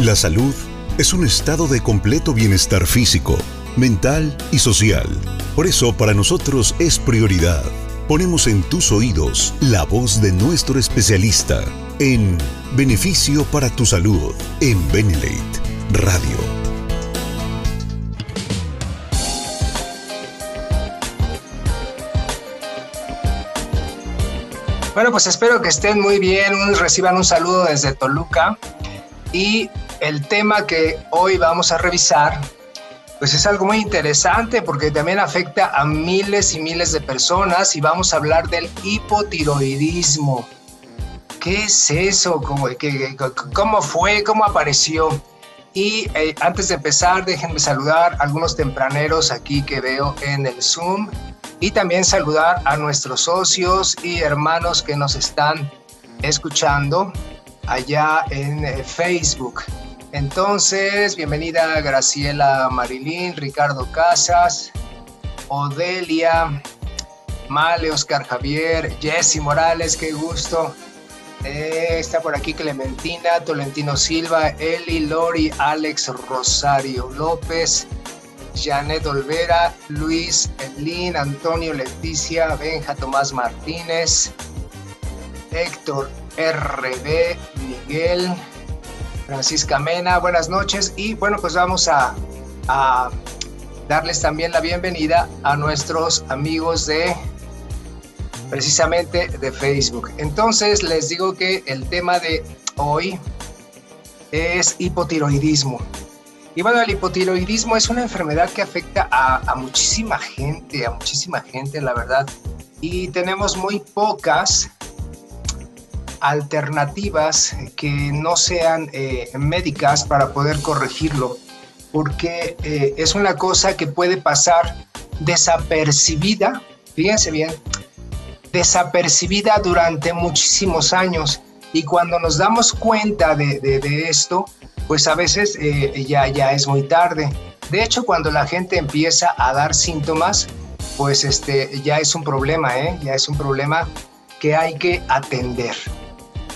La salud es un estado de completo bienestar físico, mental y social. Por eso para nosotros es prioridad. Ponemos en tus oídos la voz de nuestro especialista en Beneficio para tu Salud en Benelate Radio. Bueno, pues espero que estén muy bien, reciban un saludo desde Toluca y el tema que hoy vamos a revisar, pues es algo muy interesante porque también afecta a miles y miles de personas y vamos a hablar del hipotiroidismo. ¿Qué es eso? ¿Cómo, fue? ¿Cómo apareció? Y eh, antes de empezar, déjenme saludar a algunos tempraneros aquí que veo en el Zoom y también saludar a nuestros socios y hermanos que nos están escuchando allá en eh, Facebook. Entonces, bienvenida Graciela Marilín, Ricardo Casas, Odelia, Male, Oscar Javier, Jesse Morales, qué gusto. Eh, está por aquí Clementina, Tolentino Silva, Eli, Lori, Alex Rosario López, Janet Olvera, Luis, Elín, Antonio, Leticia, Benja, Tomás Martínez, Héctor RB, Miguel, Francisca Mena, buenas noches y bueno, pues vamos a, darles también la bienvenida a nuestros amigos de precisamente de Facebook. Entonces les digo que el tema de hoy es hipotiroidismo. Y bueno, el hipotiroidismo es una enfermedad que afecta a, muchísima gente, a muchísima gente, la verdad. Y tenemos muy pocas alternativas que no sean eh, médicas para poder corregirlo, porque eh, es una cosa que puede pasar desapercibida, fíjense bien, desapercibida durante muchísimos años y cuando nos damos cuenta de, de, esto, pues a veces eh, ya, ya es muy tarde. De hecho, cuando la gente empieza a dar síntomas, pues este, ya es un problema, ¿eh? ya es un problema que hay que atender.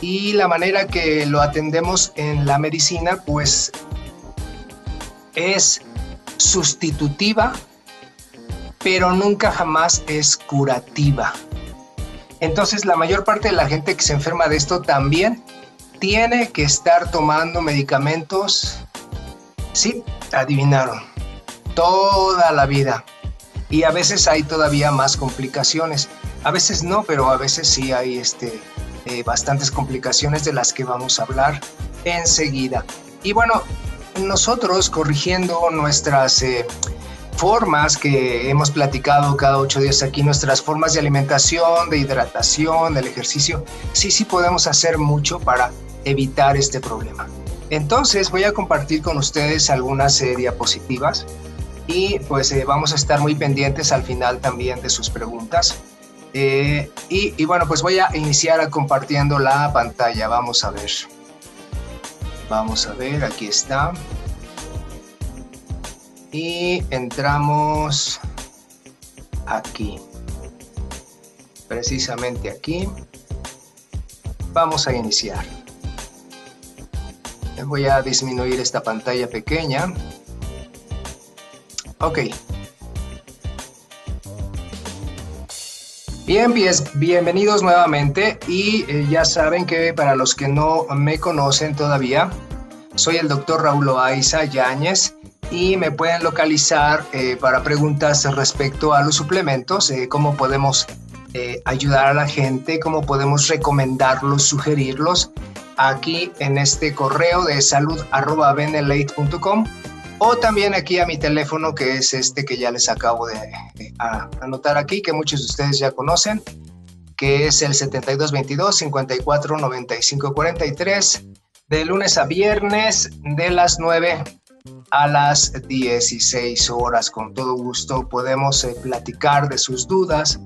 Y la manera que lo atendemos en la medicina, pues es sustitutiva, pero nunca jamás es curativa. Entonces la mayor parte de la gente que se enferma de esto también tiene que estar tomando medicamentos, sí, adivinaron, toda la vida. Y a veces hay todavía más complicaciones. A veces no, pero a veces sí hay este, eh, bastantes complicaciones de las que vamos a hablar enseguida. Y bueno, nosotros corrigiendo nuestras eh, formas que hemos platicado cada ocho días aquí, nuestras formas de alimentación, de hidratación, del ejercicio, sí, sí podemos hacer mucho para evitar este problema. Entonces voy a compartir con ustedes algunas eh, diapositivas y pues eh, vamos a estar muy pendientes al final también de sus preguntas. Eh, y, y bueno, pues voy a iniciar compartiendo la pantalla. Vamos a ver. Vamos a ver, aquí está. Y entramos aquí. Precisamente aquí. Vamos a iniciar. Voy a disminuir esta pantalla pequeña. Ok Bien, bienvenidos nuevamente y eh, ya saben que para los que no me conocen todavía, soy el doctor Raúl Oaiza Yáñez y me pueden localizar eh, para preguntas respecto a los suplementos, eh, cómo podemos ayudar a la gente, cómo podemos recomendarlos, sugerirlos aquí en este correo de salud.benelate.com o también aquí a mi teléfono que es este que ya les acabo de, anotar aquí, que muchos de ustedes ya conocen, que es el 7222 54 95 43 de lunes a viernes de las 9 a las 16 horas. Con todo gusto podemos eh, platicar de sus dudas.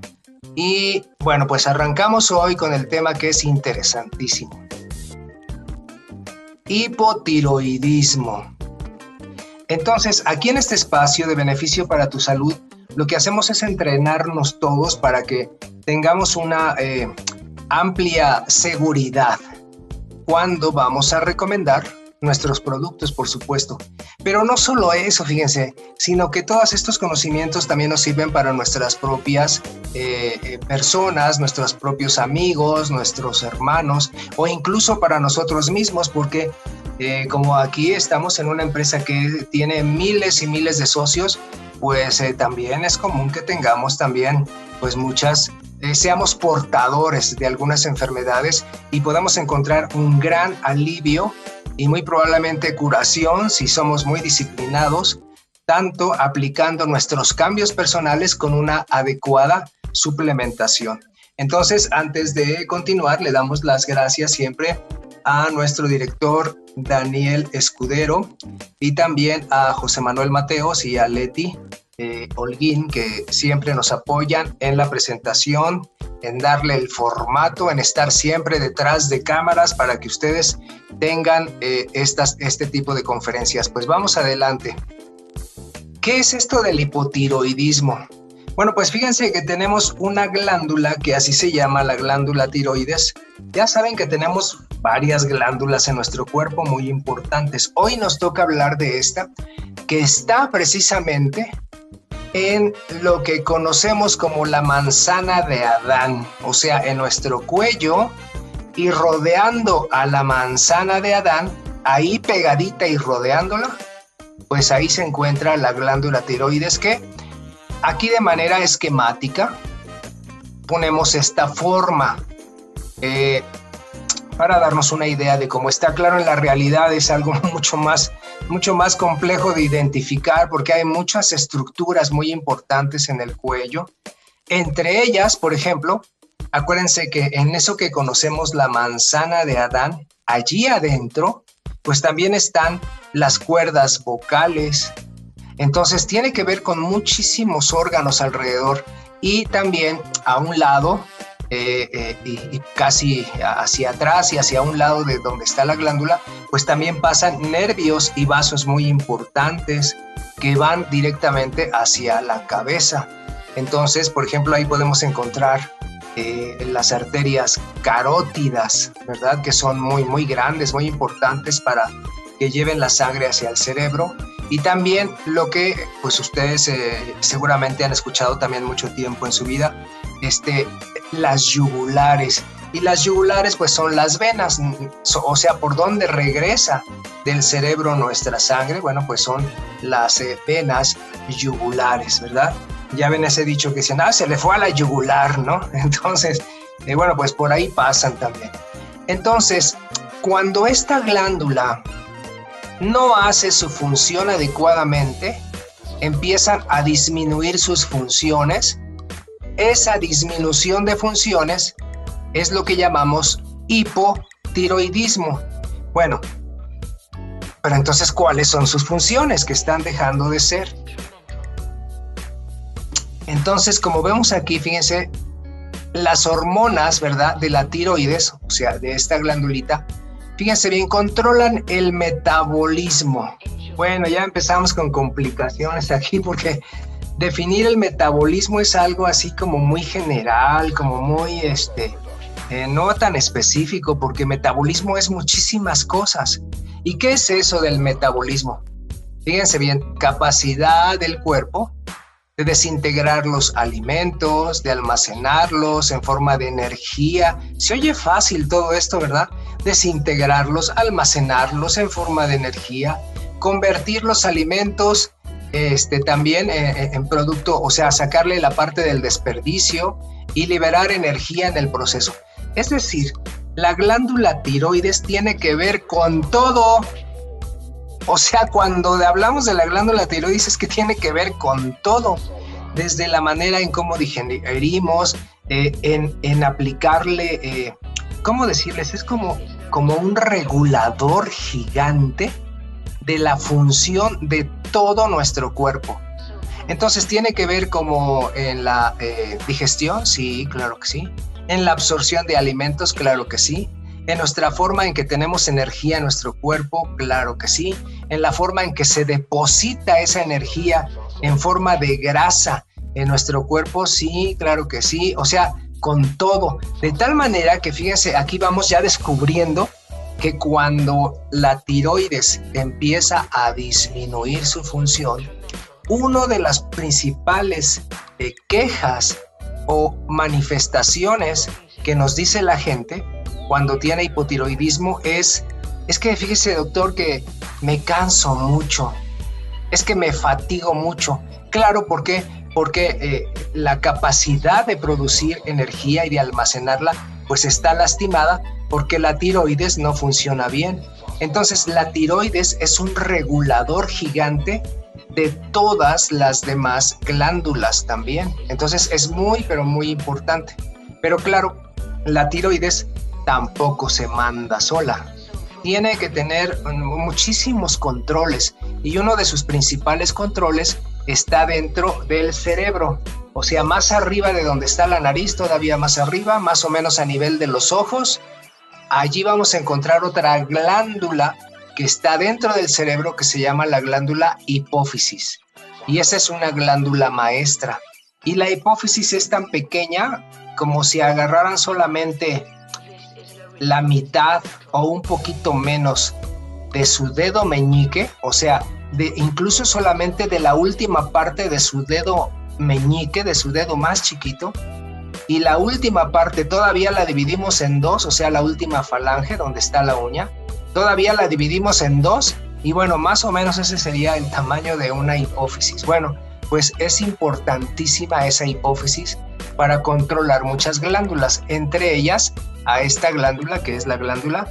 Y bueno, pues arrancamos hoy con el tema que es interesantísimo. Hipotiroidismo. Entonces, aquí en este espacio de beneficio para tu salud, lo que hacemos es entrenarnos todos para que tengamos una eh, amplia seguridad cuando vamos a recomendar nuestros productos, por supuesto. Pero no solo eso, fíjense, sino que todos estos conocimientos también nos sirven para nuestras propias eh, eh, personas, nuestros propios amigos, nuestros hermanos o incluso para nosotros mismos, porque eh, como aquí estamos en una empresa que tiene miles y miles de socios, pues también es común que tengamos también pues muchas seamos portadores de algunas enfermedades y podamos encontrar un gran alivio y muy probablemente curación si somos muy disciplinados, tanto aplicando nuestros cambios personales con una adecuada suplementación. Entonces, antes de continuar, le damos las gracias siempre a nuestro director Daniel Escudero y también a José Manuel Mateos y a Leti eh, Holguín, que siempre nos apoyan en la presentación, en darle el formato, en estar siempre detrás de cámaras para que ustedes tengan eh, estas, este tipo de conferencias. Pues vamos adelante. ¿Qué es esto del hipotiroidismo? Bueno, pues fíjense que tenemos una glándula que así se llama la glándula tiroides. Ya saben que tenemos varias glándulas en nuestro cuerpo muy importantes. Hoy nos toca hablar de esta que está precisamente en lo que conocemos como la manzana de Adán, o sea, en nuestro cuello y rodeando a la manzana de Adán, ahí pegadita y rodeándola, pues ahí se encuentra la glándula tiroides que aquí de manera esquemática ponemos esta forma. Eh, para darnos una idea de cómo está claro en la realidad es algo mucho más mucho más complejo de identificar porque hay muchas estructuras muy importantes en el cuello. Entre ellas, por ejemplo, acuérdense que en eso que conocemos la manzana de Adán, allí adentro, pues también están las cuerdas vocales. Entonces tiene que ver con muchísimos órganos alrededor y también a un lado eh, eh, y, casi hacia atrás y hacia un lado de donde está la glándula, pues también pasan nervios y vasos muy importantes que van directamente hacia la cabeza. Entonces, por ejemplo, ahí podemos encontrar eh, las arterias carótidas, ¿verdad? Que son muy, muy grandes, muy importantes para que lleven la sangre hacia el cerebro. Y también lo que, pues ustedes seguramente han escuchado también mucho tiempo en su vida, este, las yugulares. Y las yugulares pues son las venas, o sea, por donde regresa del cerebro nuestra sangre, bueno, pues son las eh, venas yugulares, ¿verdad? Ya ven ese dicho que dicen, ah, se le fue a la yugular, ¿no? Entonces, eh, bueno, pues por ahí pasan también. Entonces, cuando esta glándula no hace su función adecuadamente, empiezan a disminuir sus funciones esa disminución de funciones es lo que llamamos hipotiroidismo. Bueno, pero entonces, ¿cuáles son sus funciones que están dejando de ser? Entonces, como vemos aquí, fíjense, las hormonas, ¿verdad? De la tiroides, o sea, de esta glandulita, fíjense bien, controlan el metabolismo. Bueno, ya empezamos con complicaciones aquí porque definir el metabolismo es algo así como muy general, como muy, este, eh, no tan específico, porque metabolismo es muchísimas cosas. ¿Y qué es eso del metabolismo? Fíjense bien, capacidad del cuerpo de desintegrar los alimentos, de almacenarlos en forma de energía. Se oye fácil todo esto, ¿verdad? Desintegrarlos, almacenarlos en forma de energía, convertir los alimentos este, también eh, eh, en producto, o sea, sacarle la parte del desperdicio y liberar energía en el proceso. Es decir, la glándula tiroides tiene que ver con todo. O sea, cuando hablamos de la glándula tiroides es que tiene que ver con todo, desde la manera en cómo digerimos, eh, en, aplicarle, ¿cómo decirles? Es como, como un regulador gigante de la función de todo nuestro cuerpo. Entonces tiene que ver como en la eh, digestión, sí, claro que sí. En la absorción de alimentos, claro que sí. En nuestra forma en que tenemos energía en nuestro cuerpo, claro que sí. En la forma en que se deposita esa energía en forma de grasa en nuestro cuerpo, sí, claro que sí. O sea, con todo. De tal manera que fíjense, aquí vamos ya descubriendo que cuando la tiroides empieza a disminuir su función, una de las principales eh, quejas o manifestaciones que nos dice la gente cuando tiene hipotiroidismo es, es que fíjese doctor que me canso mucho, es que me fatigo mucho. Claro, ¿por qué? Porque eh, la capacidad de producir energía y de almacenarla pues está lastimada porque la tiroides no funciona bien. Entonces la tiroides es un regulador gigante de todas las demás glándulas también. Entonces es muy, pero muy importante. Pero claro, la tiroides tampoco se manda sola. Tiene que tener muchísimos controles y uno de sus principales controles está dentro del cerebro, o sea, más arriba de donde está la nariz, todavía más arriba, más o menos a nivel de los ojos. Allí vamos a encontrar otra glándula que está dentro del cerebro que se llama la glándula hipófisis. Y esa es una glándula maestra. Y la hipófisis es tan pequeña como si agarraran solamente la mitad o un poquito menos de su dedo meñique, o sea, de incluso solamente de la última parte de su dedo meñique, de su dedo más chiquito, y la última parte todavía la dividimos en dos, o sea, la última falange donde está la uña, todavía la dividimos en dos y bueno, más o menos ese sería el tamaño de una hipófisis. Bueno, pues es importantísima esa hipófisis para controlar muchas glándulas, entre ellas a esta glándula que es la glándula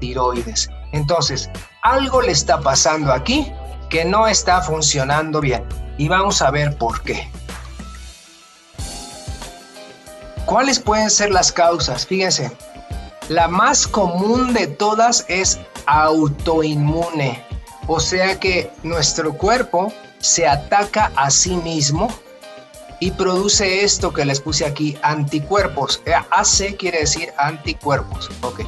tiroides. Entonces, algo le está pasando aquí que no está funcionando bien y vamos a ver por qué. ¿Cuáles pueden ser las causas? Fíjense, la más común de todas es autoinmune, o sea que nuestro cuerpo se ataca a sí mismo y produce esto que les puse aquí, anticuerpos. Eh, AC quiere decir anticuerpos, ok.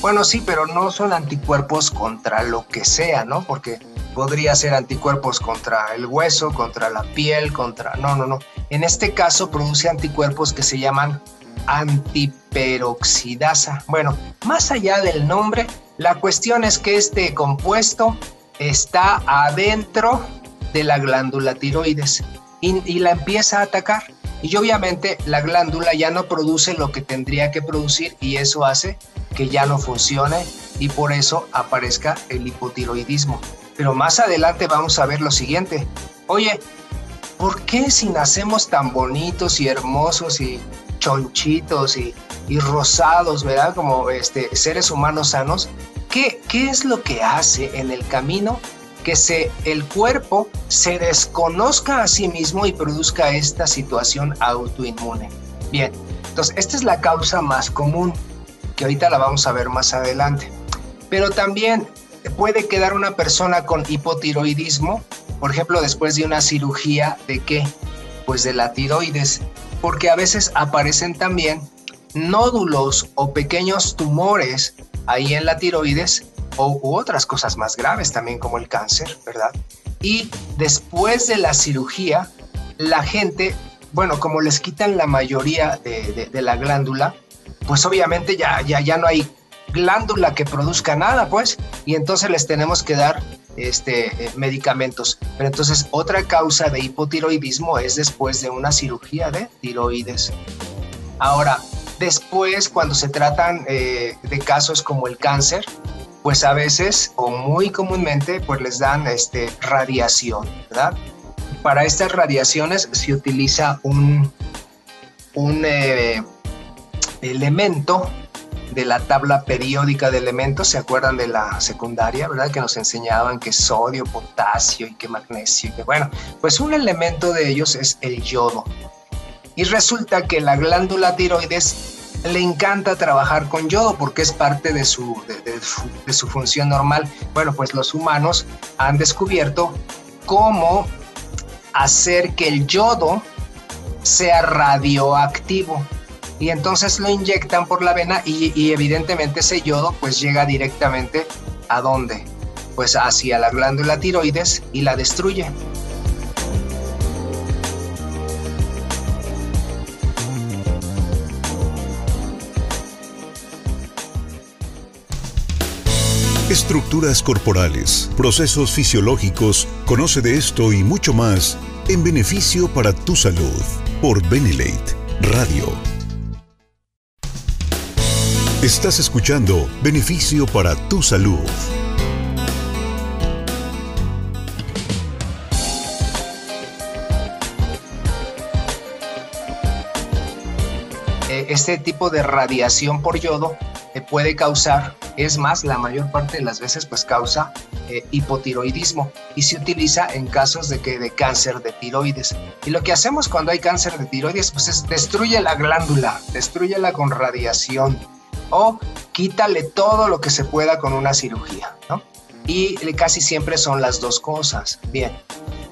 Bueno, sí, pero no son anticuerpos contra lo que sea, ¿no? Porque podría ser anticuerpos contra el hueso, contra la piel, contra... No, no, no. En este caso produce anticuerpos que se llaman antiperoxidasa. Bueno, más allá del nombre, la cuestión es que este compuesto está adentro de la glándula tiroides y, la empieza a atacar. Y obviamente la glándula ya no produce lo que tendría que producir y eso hace que ya no funcione y por eso aparezca el hipotiroidismo. Pero más adelante vamos a ver lo siguiente. Oye, ¿por qué si nacemos tan bonitos y hermosos y chonchitos y, rosados, ¿verdad? Como este, seres humanos sanos, ¿qué, ¿qué es lo que hace en el camino que se, el cuerpo se desconozca a sí mismo y produzca esta situación autoinmune. Bien, entonces esta es la causa más común, que ahorita la vamos a ver más adelante. Pero también puede quedar una persona con hipotiroidismo, por ejemplo, después de una cirugía de qué? Pues de la tiroides, porque a veces aparecen también nódulos o pequeños tumores ahí en la tiroides o otras cosas más graves también como el cáncer, ¿verdad? Y después de la cirugía, la gente, bueno, como les quitan la mayoría de, la glándula, pues obviamente ya, ya, ya no hay glándula que produzca nada, pues, y entonces les tenemos que dar este, eh, medicamentos. Pero entonces otra causa de hipotiroidismo es después de una cirugía de tiroides. Ahora, después cuando se tratan eh, de casos como el cáncer, pues a veces o muy comúnmente pues les dan este, radiación, ¿verdad? Para estas radiaciones se utiliza un, un eh, elemento de la tabla periódica de elementos, ¿se acuerdan de la secundaria, verdad? Que nos enseñaban que sodio, potasio y que magnesio, que bueno, pues un elemento de ellos es el yodo. Y resulta que la glándula tiroides le encanta trabajar con yodo porque es parte de su, de, su, función normal. Bueno, pues los humanos han descubierto cómo hacer que el yodo sea radioactivo y entonces lo inyectan por la vena y, evidentemente ese yodo pues llega directamente a dónde? Pues hacia la glándula tiroides y la destruye. Estructuras corporales, procesos fisiológicos, conoce de esto y mucho más en beneficio para tu salud por Benelate Radio. Estás escuchando Beneficio para tu salud. Eh, este tipo de radiación por yodo puede causar, es más, la mayor parte de las veces pues causa eh, hipotiroidismo y se utiliza en casos de que de cáncer de tiroides. Y lo que hacemos cuando hay cáncer de tiroides pues es destruye la glándula, destruyela con radiación o quítale todo lo que se pueda con una cirugía, ¿no? Y casi siempre son las dos cosas. Bien.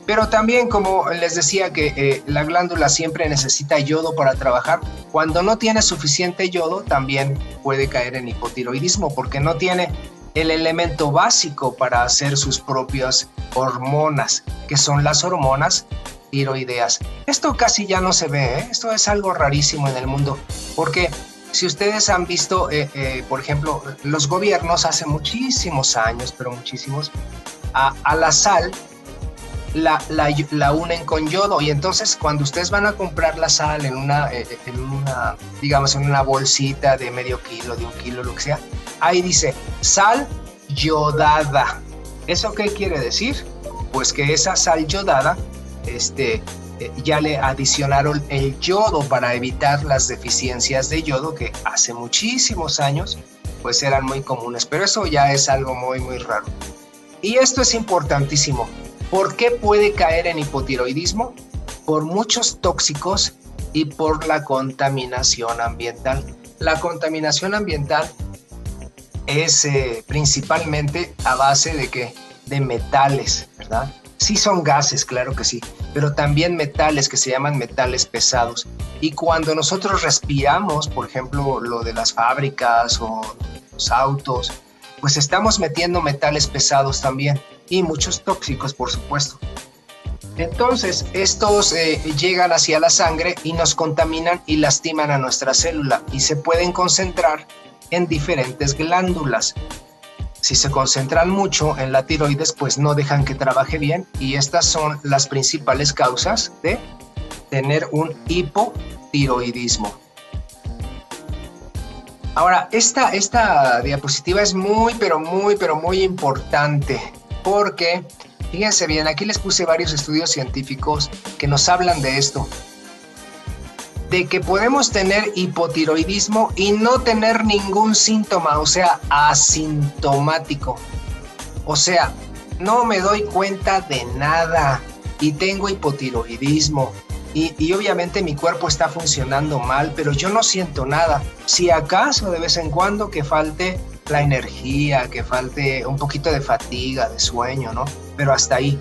Pero también, como les decía, que eh, la glándula siempre necesita yodo para trabajar. Cuando no tiene suficiente yodo, también puede caer en hipotiroidismo porque no tiene el elemento básico para hacer sus propias hormonas, que son las hormonas tiroideas. Esto casi ya no se ve, ¿eh? esto es algo rarísimo en el mundo, porque si ustedes han visto, eh, por ejemplo, los gobiernos hace muchísimos años, pero muchísimos, a, la sal la, unen con yodo y entonces cuando ustedes van a comprar la sal en una, eh, en una, digamos, en una bolsita de medio kilo, de un kilo, lo que sea, ahí dice sal yodada. ¿Eso qué quiere decir? Pues que esa sal yodada, este, eh, ya le adicionaron el yodo para evitar las deficiencias de yodo que hace muchísimos años pues eran muy comunes, pero eso ya es algo muy, muy raro. Y esto es importantísimo. ¿Por qué puede caer en hipotiroidismo? Por muchos tóxicos y por la contaminación ambiental. La contaminación ambiental es eh, principalmente a base de que de metales, ¿verdad? Sí son gases, claro que sí, pero también metales que se llaman metales pesados. Y cuando nosotros respiramos, por ejemplo, lo de las fábricas o los autos, pues estamos metiendo metales pesados también y muchos tóxicos, por supuesto. Entonces, estos eh, llegan hacia la sangre y nos contaminan y lastiman a nuestra célula y se pueden concentrar en diferentes glándulas. Si se concentran mucho en la tiroides, pues no dejan que trabaje bien y estas son las principales causas de tener un hipotiroidismo. Ahora, esta, esta diapositiva es muy, pero muy, pero muy importante porque, fíjense bien, aquí les puse varios estudios científicos que nos hablan de esto, de que podemos tener hipotiroidismo y no tener ningún síntoma, o sea, asintomático. O sea, no me doy cuenta de nada y tengo hipotiroidismo. Y, y, obviamente mi cuerpo está funcionando mal, pero yo no siento nada. Si acaso de vez en cuando que falte la energía, que falte un poquito de fatiga, de sueño, ¿no? Pero hasta ahí.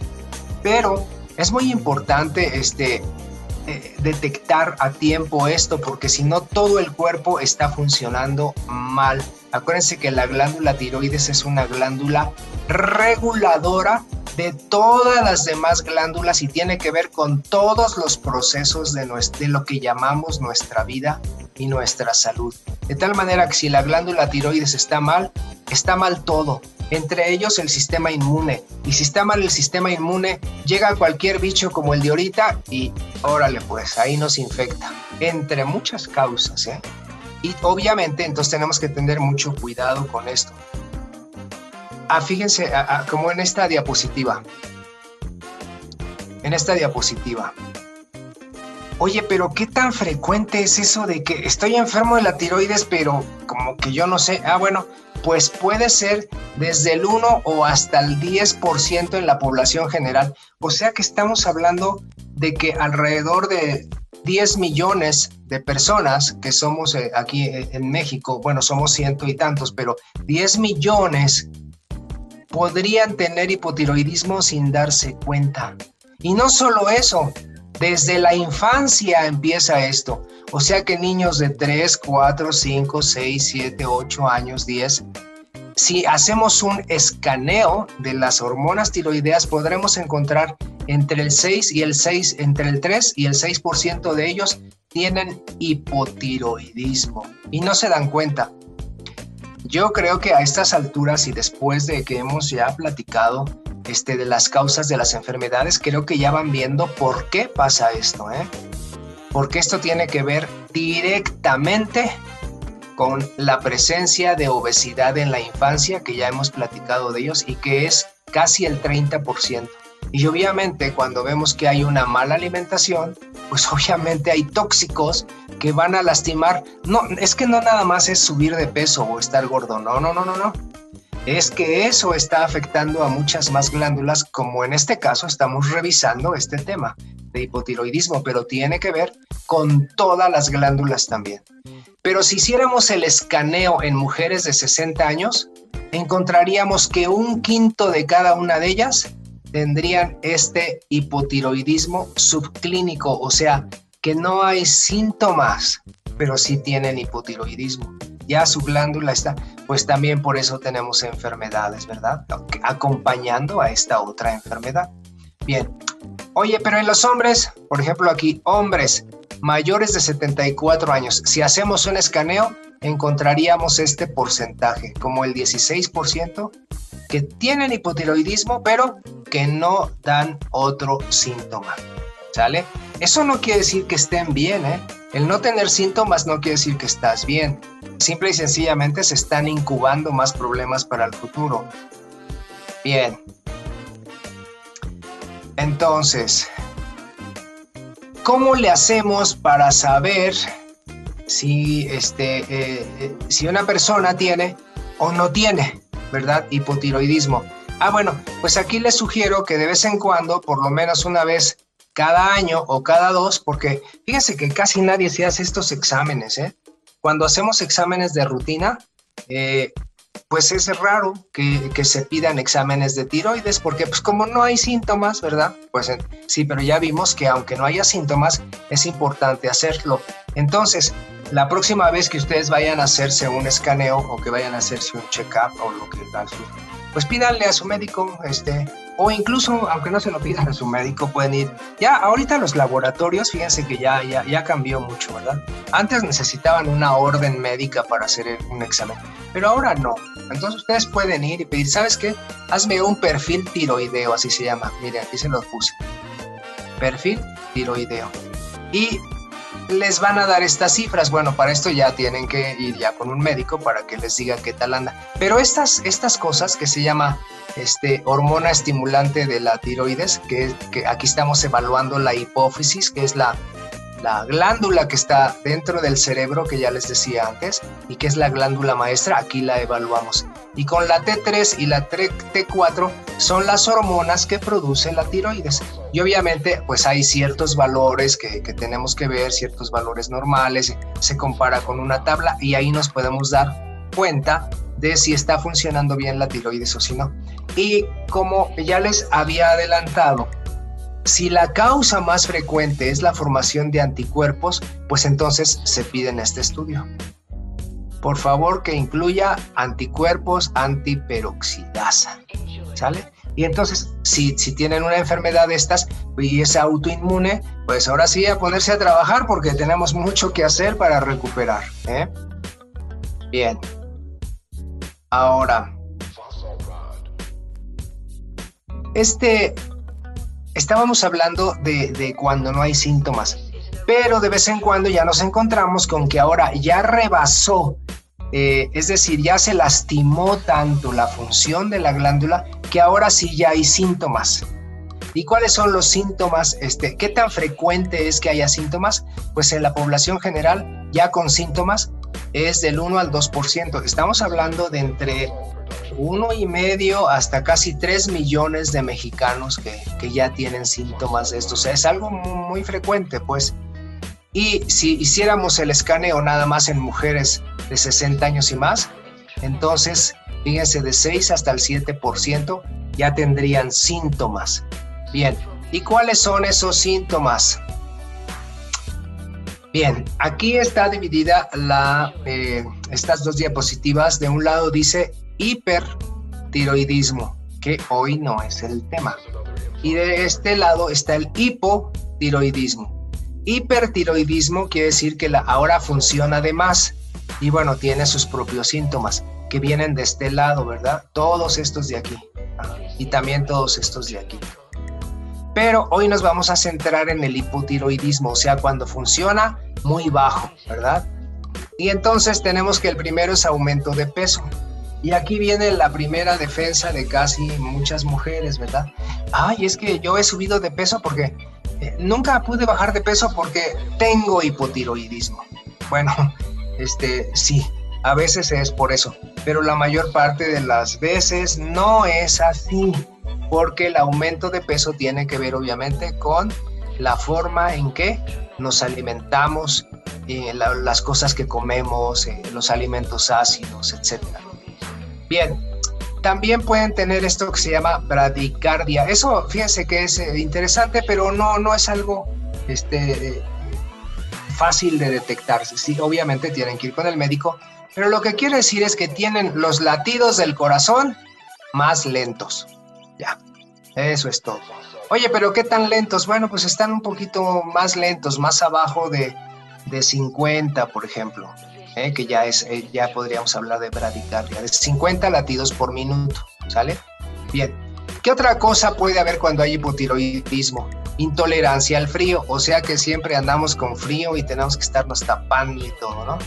Pero es muy importante este, eh, detectar a tiempo esto, porque si no todo el cuerpo está funcionando mal. Acuérdense que la glándula tiroides es una glándula reguladora de todas las demás glándulas y tiene que ver con todos los procesos de, de lo que llamamos nuestra vida y nuestra salud. De tal manera que si la glándula tiroides está mal, está mal todo, entre ellos el sistema inmune. Y si está mal el sistema inmune, llega cualquier bicho como el de ahorita y órale pues, ahí nos infecta. Entre muchas causas, ¿eh? Y obviamente entonces tenemos que tener mucho cuidado con esto. Ah, fíjense, como en esta diapositiva. En esta diapositiva. Oye, pero ¿qué tan frecuente es eso de que estoy enfermo de la tiroides, pero como que yo no sé? Ah, bueno, pues puede ser desde el 1 o hasta el 10% en la población general. O sea que estamos hablando de que alrededor de 10 millones de personas que somos eh, aquí eh, en México, bueno, somos ciento y tantos, pero 10 millones podrían tener hipotiroidismo sin darse cuenta. Y no solo eso, desde la infancia empieza esto. O sea que niños de 3, 4, 5, 6, 7, 8 años, 10, si hacemos un escaneo de las hormonas tiroideas, podremos encontrar entre el 6 y el 6, entre el 3 y el 6% de ellos tienen hipotiroidismo y no se dan cuenta. yo creo que a estas alturas y después de que hemos ya platicado este, de las causas de las enfermedades, creo que ya van viendo por qué pasa esto, ¿eh? Porque esto tiene que ver directamente con la presencia de obesidad en la infancia, que ya hemos platicado de ellos, y que es casi el 30%. Y obviamente cuando vemos que hay una mala alimentación, pues obviamente hay tóxicos que van a lastimar. No, es que no nada más es subir de peso o estar gordo, no, no, no, no, no. Es que eso está afectando a muchas más glándulas, como en este caso estamos revisando este tema de hipotiroidismo, pero tiene que ver con todas las glándulas también. Pero si hiciéramos el escaneo en mujeres de 60 años, encontraríamos que un quinto de cada una de ellas tendrían este hipotiroidismo subclínico, o sea, que no hay síntomas, pero sí tienen hipotiroidismo. Ya su glándula está, pues también por eso tenemos enfermedades, ¿verdad? Acompañando a esta otra enfermedad. Bien, oye, pero en los hombres, por ejemplo aquí, hombres mayores de 74 años, si hacemos un escaneo, encontraríamos este porcentaje, como el 16%, que tienen hipotiroidismo, pero que no dan otro síntoma. ¿Sale? Eso no quiere decir que estén bien, ¿eh? El no tener síntomas no quiere decir que estás bien. Simple y sencillamente se están incubando más problemas para el futuro. Bien. Entonces, ¿cómo le hacemos para saber si, este, eh, eh, si una persona tiene o no tiene? ¿verdad? Hipotiroidismo. Ah, bueno, pues aquí les sugiero que de vez en cuando, por lo menos una vez cada año o cada dos, porque fíjense que casi nadie se hace estos exámenes, ¿eh? Cuando hacemos exámenes de rutina, eh, pues es raro que, que, se pidan exámenes de tiroides, porque pues como no hay síntomas, ¿verdad? Pues eh, sí, pero ya vimos que aunque no haya síntomas, es importante hacerlo. Entonces, la próxima vez que ustedes vayan a hacerse un escaneo o que vayan a hacerse un check-up o lo que pues pídanle a su médico, este, o incluso, aunque no se lo pidan a su médico, pueden ir. Ya, ahorita los laboratorios, fíjense que ya, ya, ya cambió mucho, ¿verdad? Antes necesitaban una orden médica para hacer un examen, pero ahora no. Entonces ustedes pueden ir y pedir, ¿sabes qué? Hazme un perfil tiroideo, así se llama. Mire, aquí se lo puse. Perfil tiroideo. Y les van a dar estas cifras. Bueno, para esto ya tienen que ir ya con un médico para que les diga qué tal anda. Pero estas, estas cosas que se llama este, hormona estimulante de la tiroides, que, que aquí estamos evaluando la hipófisis, que es la la glándula que está dentro del cerebro, que ya les decía antes, y que es la glándula maestra, aquí la evaluamos. Y con la T3 y la T4 son las hormonas que produce la tiroides. Y obviamente, pues hay ciertos valores que, que tenemos que ver, ciertos valores normales, se compara con una tabla y ahí nos podemos dar cuenta de si está funcionando bien la tiroides o si no. Y como ya les había adelantado, si la causa más frecuente es la formación de anticuerpos, pues entonces se pide en este estudio. Por favor que incluya anticuerpos antiperoxidasa. ¿Sale? Y entonces, si, si tienen una enfermedad de estas y es autoinmune, pues ahora sí a ponerse a trabajar porque tenemos mucho que hacer para recuperar. ¿eh? Bien. Ahora, este estábamos hablando de, cuando no hay síntomas, pero de vez en cuando ya nos encontramos con que ahora ya rebasó, eh, es decir, ya se lastimó tanto la función de la glándula que ahora sí ya hay síntomas. ¿Y cuáles son los síntomas? Este, ¿Qué tan frecuente es que haya síntomas? Pues en la población general, ya con síntomas, es del 1 al 2%. Estamos hablando de entre uno y medio hasta casi tres millones de mexicanos que, ya tienen síntomas de esto. O sea, es algo muy, frecuente, pues. Y si hiciéramos el escaneo nada más en mujeres de 60 años y más, entonces, fíjense, de 6 hasta el 7% ya tendrían síntomas. Bien, ¿y cuáles son esos síntomas? Bien, aquí está dividida la, eh, estas dos diapositivas. De un lado dice hipertiroidismo, que hoy no es el tema. Y de este lado está el hipotiroidismo. Hipertiroidismo quiere decir que ahora funciona de más y bueno, tiene sus propios síntomas. que vienen de este lado, ¿verdad? Todos estos de aquí. y también todos estos de aquí. Pero hoy nos vamos a centrar en el hipotiroidismo, o sea, cuando funciona muy bajo, ¿verdad? Y entonces tenemos que el primero es aumento de peso. Y aquí viene la primera defensa de casi muchas mujeres, ¿verdad? Ay, es que yo he subido de peso porque eh, nunca pude bajar de peso porque tengo hipotiroidismo. Bueno, este sí, a veces es por eso, pero la mayor parte de las veces no es así porque el aumento de peso tiene que ver obviamente con la forma en que nos alimentamos, eh, las cosas que comemos, eh, los alimentos ácidos, etc. Bien, también pueden tener esto que se llama bradicardia. Eso, fíjense que es eh, interesante, pero no, no es algo este, fácil de detectarse. Sí, obviamente tienen que ir con el médico, pero lo que quiere decir es que tienen los latidos del corazón más lentos. Ya, eso es todo. Oye, pero ¿qué tan lentos? Bueno, pues están un poquito más lentos, más abajo de, de 50, por ejemplo, ¿eh? que ya, es, eh, ya podríamos hablar de bradicardia, de 50 latidos por minuto, ¿sale? Bien, ¿qué otra cosa puede haber cuando hay hipotiroidismo? Intolerancia al frío, o sea que siempre andamos con frío y tenemos que estarnos tapando y todo, ¿no?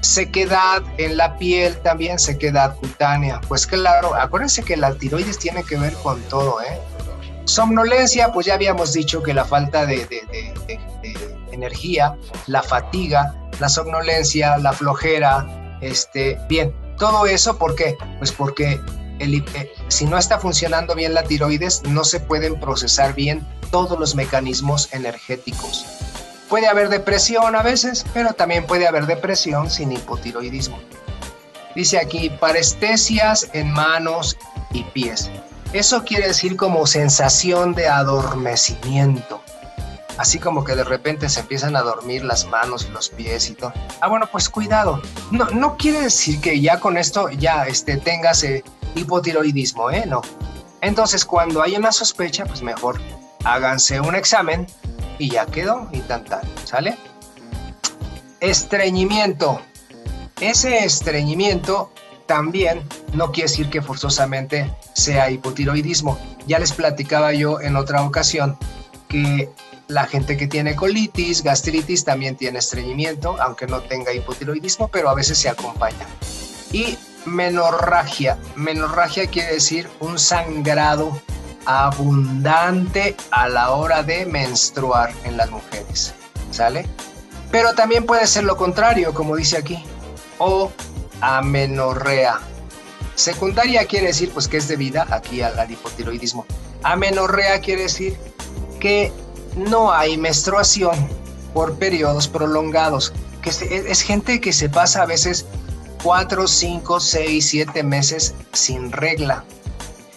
sequedad en la piel también, sequedad cutánea. Pues claro, acuérdense que la tiroides tiene que ver con todo, ¿eh? Somnolencia, pues ya habíamos dicho que la falta de, energía, la fatiga, la somnolencia, la flojera, este, bien, todo eso, ¿por qué? Pues porque el, si no está funcionando bien la tiroides, no se pueden procesar bien todos los mecanismos energéticos. Puede haber depresión a veces, pero también puede haber depresión sin hipotiroidismo. Dice aquí, parestesias en manos y pies. Eso quiere decir como sensación de adormecimiento. Así como que de repente se empiezan a dormir las manos y los pies y todo. Ah, bueno, pues cuidado. No, no quiere decir que ya con esto ya este, tengas eh, hipotiroidismo, ¿eh? No. Entonces, cuando hay una sospecha, pues mejor háganse un examen y ya quedó y tan ¿sale? Estreñimiento. Ese estreñimiento también no quiere decir que forzosamente sea hipotiroidismo. Ya les platicaba yo en otra ocasión que la gente que tiene colitis, gastritis también tiene estreñimiento, aunque no tenga hipotiroidismo, pero a veces se acompaña. Y menorragia. Menorragia quiere decir un sangrado abundante a la hora de menstruar en las mujeres, ¿sale? Pero también puede ser lo contrario, como dice aquí, o amenorrea. Secundaria quiere decir pues que es debida aquí al, hipotiroidismo. Amenorrea quiere decir que no hay menstruación por periodos prolongados, que es, gente que se pasa a veces 4, 5, 6, 7 meses sin regla.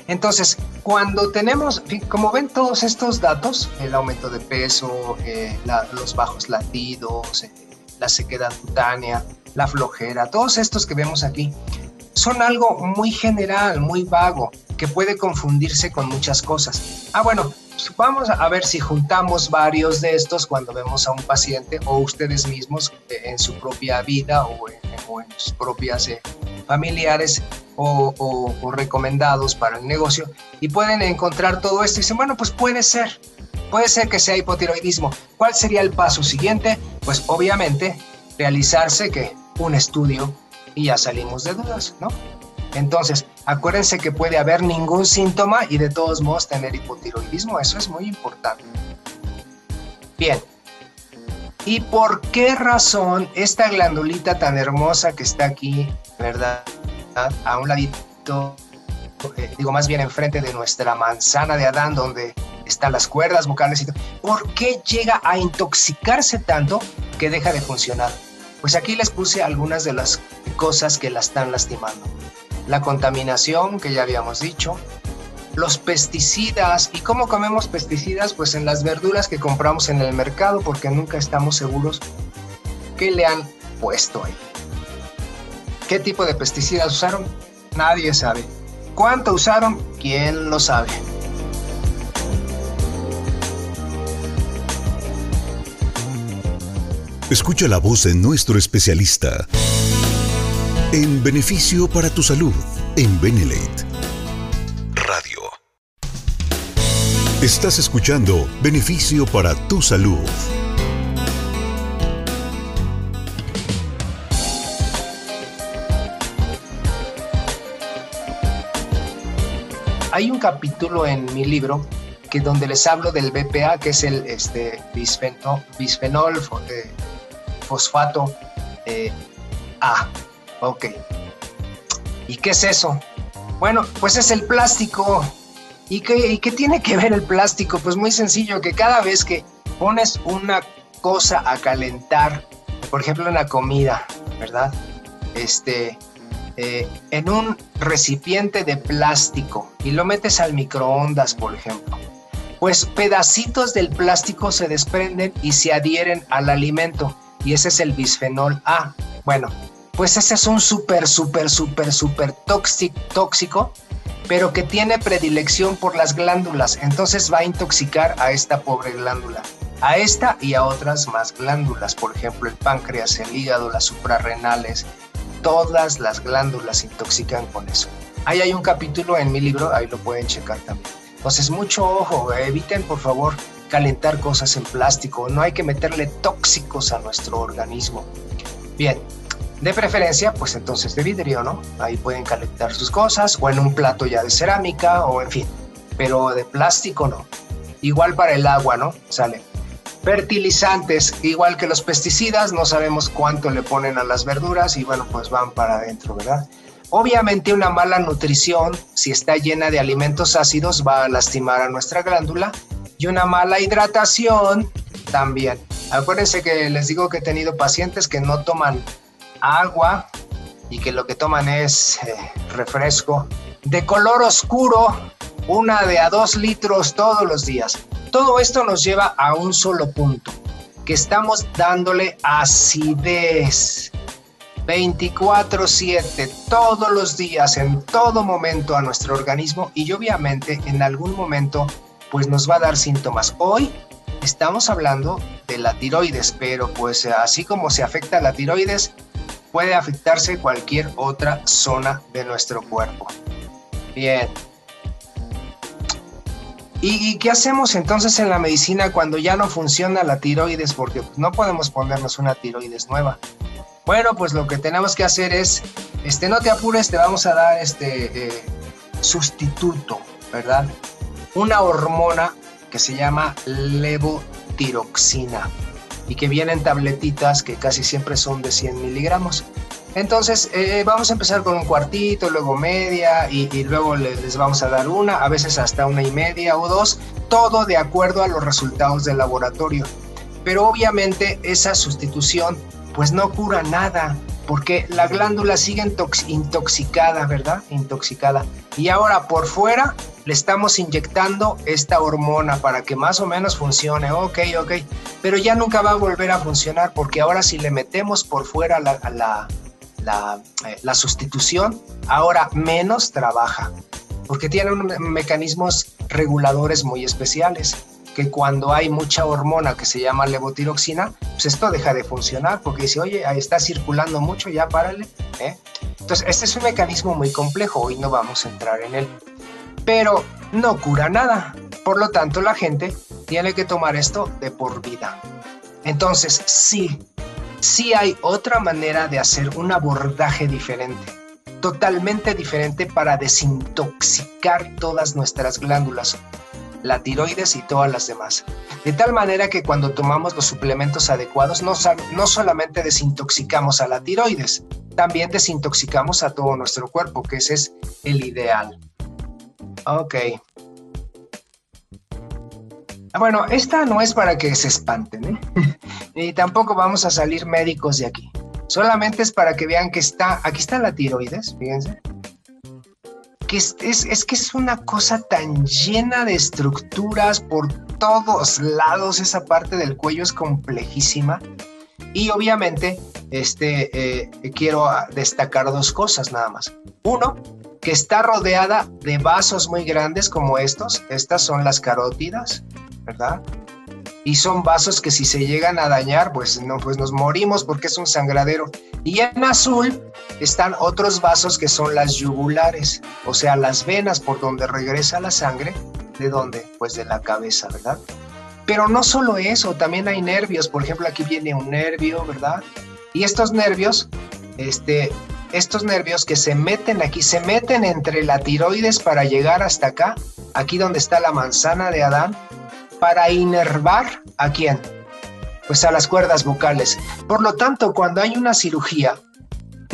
Entonces, cuando tenemos, como ven todos estos datos, el aumento de peso, eh, los bajos latidos, eh, la sequedad cutánea, la flojera, todos estos que vemos aquí, son algo muy general, muy vago, que puede confundirse con muchas cosas. Ah, bueno, vamos a ver si juntamos varios de estos cuando vemos a un paciente o ustedes mismos eh, en su propia vida o en, sus propias familiares o, recomendados para el negocio y pueden encontrar todo esto y dicen, bueno, pues puede ser, puede ser que sea hipotiroidismo. ¿Cuál sería el paso siguiente? Pues obviamente realizarse que un estudio y ya salimos de dudas, ¿no? Entonces, acuérdense que puede haber ningún síntoma y de todos modos tener hipotiroidismo, eso es muy importante. Bien. ¿Y por qué razón esta glandulita tan hermosa que está aquí, verdad? a un ladito, eh, digo más bien enfrente de nuestra manzana de Adán, donde están las cuerdas vocales y todo. ¿Por qué llega a intoxicarse tanto que deja de funcionar? Pues aquí les puse algunas de las cosas que la están lastimando. La contaminación, que ya habíamos dicho, los pesticidas. ¿Y cómo comemos pesticidas? Pues en las verduras que compramos en el mercado porque nunca estamos seguros qué le han puesto ahí. ¿Qué tipo de pesticidas usaron? Nadie sabe. ¿Cuánto usaron? ¿Quién lo sabe? Escucha la voz de nuestro especialista. En beneficio para tu salud, en Benelate Radio. Estás escuchando Beneficio para tu salud. Hay un capítulo en mi libro que donde les hablo del BPA, que es el este, bisfenol, bisfenol eh, fosfato eh, A. Ok. ¿Y qué es eso? Bueno, pues es el plástico. ¿Y qué, qué tiene que ver el plástico? Pues muy sencillo, que cada vez que pones una cosa a calentar, por ejemplo en la comida, ¿verdad? Este, eh, en un recipiente de plástico y lo metes al microondas, por ejemplo, pues pedacitos del plástico se desprenden y se adhieren al alimento y ese es el bisfenol A. Bueno, pues ese es un súper, súper, súper, súper tóxico, pero que tiene predilección por las glándulas, entonces va a intoxicar a esta pobre glándula, a esta y a otras más glándulas, por ejemplo el páncreas, el hígado, las suprarrenales, todas las glándulas intoxican con eso. Ahí hay un capítulo en mi libro, ahí lo pueden checar también. Entonces, mucho ojo, eviten por favor calentar cosas en plástico, no hay que meterle tóxicos a nuestro organismo. Bien, de preferencia, pues entonces de vidrio, ¿no? Ahí pueden calentar sus cosas, o en un plato ya de cerámica, o en fin, pero de plástico no. Igual para el agua, ¿no? Sale. Fertilizantes, igual que los pesticidas, no sabemos cuánto le ponen a las verduras y bueno, pues van para adentro, ¿verdad? Obviamente una mala nutrición, si está llena de alimentos ácidos, va a lastimar a nuestra glándula y una mala hidratación también. Acuérdense que les digo que he tenido pacientes que no toman agua y que lo que toman es eh, refresco de color oscuro, una de a dos litros todos los días. Todo esto nos lleva a un solo punto, que estamos dándole acidez 24/7, todos los días, en todo momento a nuestro organismo y obviamente en algún momento pues nos va a dar síntomas. Hoy estamos hablando de la tiroides, pero pues así como se afecta la tiroides, puede afectarse cualquier otra zona de nuestro cuerpo. Bien, ¿Y, qué hacemos entonces en la medicina cuando ya no funciona la tiroides? Porque no podemos ponernos una tiroides nueva. Bueno, pues lo que tenemos que hacer es, este, no te apures, te vamos a dar este eh, sustituto, ¿verdad? Una hormona que se llama levotiroxina y que viene en tabletitas que casi siempre son de 100 miligramos. Entonces, eh, vamos a empezar con un cuartito, luego media y, luego les, vamos a dar una, a veces hasta una y media o dos, todo de acuerdo a los resultados del laboratorio. Pero obviamente esa sustitución pues no cura nada, porque la glándula sigue intoxicada, ¿verdad? Intoxicada. Y ahora por fuera le estamos inyectando esta hormona para que más o menos funcione, ok, ok, pero ya nunca va a volver a funcionar porque ahora si le metemos por fuera la, la eh, la, sustitución ahora menos trabaja, porque tiene mecanismos reguladores muy especiales, que cuando hay mucha hormona que se llama levotiroxina, pues esto deja de funcionar, porque dice, oye, está circulando mucho, ya párale. ¿eh? Entonces, este es un mecanismo muy complejo, hoy no vamos a entrar en él, pero no cura nada. Por lo tanto, la gente tiene que tomar esto de por vida. Entonces, sí, sí hay otra manera de hacer un abordaje diferente, totalmente diferente para desintoxicar todas nuestras glándulas, la tiroides y todas las demás. De tal manera que cuando tomamos los suplementos adecuados, no, no solamente desintoxicamos a la tiroides, también desintoxicamos a todo nuestro cuerpo, que ese es el ideal. Ok. Bueno, esta no es para que se espanten, ¿eh? ni tampoco vamos a salir médicos de aquí. Solamente es para que vean que está, aquí está la tiroides, fíjense. Que es, es, que es una cosa tan llena de estructuras por todos lados, esa parte del cuello es complejísima. Y obviamente, este, eh, quiero destacar dos cosas nada más. Uno, que está rodeada de vasos muy grandes como estos. Estas son las carótidas. ¿verdad? Y son vasos que si se llegan a dañar, pues, no, pues nos morimos porque es un sangradero. Y en azul están otros vasos que son las yugulares, o sea, las venas por donde regresa la sangre. ¿De dónde? Pues de la cabeza, ¿verdad? Pero no solo eso, también hay nervios. Por ejemplo, aquí viene un nervio, ¿verdad? Y estos nervios, este, estos nervios que se meten aquí, se meten entre la tiroides para llegar hasta acá, aquí donde está la manzana de Adán, para inervar a quién? Pues a las cuerdas vocales. Por lo tanto, cuando hay una cirugía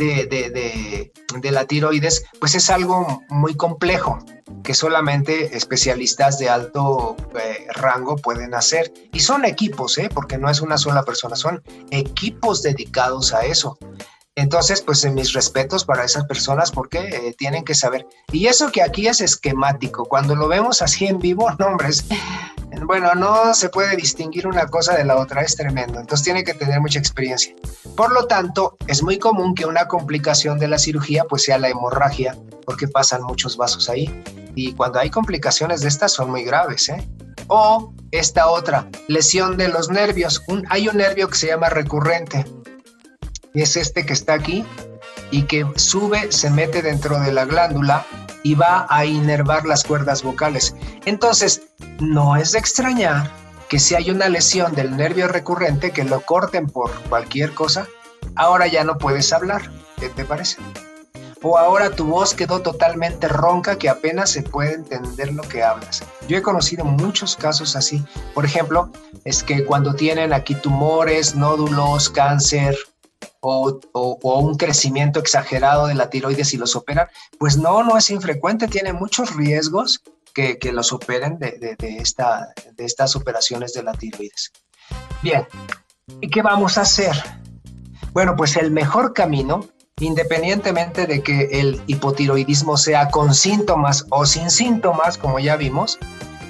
de, la tiroides, pues es algo muy complejo que solamente especialistas de alto eh, rango pueden hacer. Y son equipos, ¿eh? porque no es una sola persona, son equipos dedicados a eso. Entonces, pues mis respetos para esas personas porque eh, tienen que saber. Y eso que aquí es esquemático, cuando lo vemos así en vivo, nombres, bueno, no se puede distinguir una cosa de la otra, es tremendo. Entonces tiene que tener mucha experiencia. Por lo tanto, es muy común que una complicación de la cirugía pues sea la hemorragia, porque pasan muchos vasos ahí. Y cuando hay complicaciones de estas son muy graves, ¿eh? O esta otra, lesión de los nervios. hay un nervio que se llama recurrente es este que está aquí y que sube, se mete dentro de la glándula y va a inervar las cuerdas vocales. Entonces, no es de extrañar que si hay una lesión del nervio recurrente, que lo corten por cualquier cosa, ahora ya no puedes hablar. ¿Qué te parece? O ahora tu voz quedó totalmente ronca que apenas se puede entender lo que hablas. Yo he conocido muchos casos así. Por ejemplo, es que cuando tienen aquí tumores, nódulos, cáncer, o, un crecimiento exagerado de la tiroides y los operan, pues no, no es infrecuente, tiene muchos riesgos que, los operen de, de estas operaciones de la tiroides. Bien, ¿y qué vamos a hacer? Bueno, pues el mejor camino, independientemente de que el hipotiroidismo sea con síntomas o sin síntomas, como ya vimos,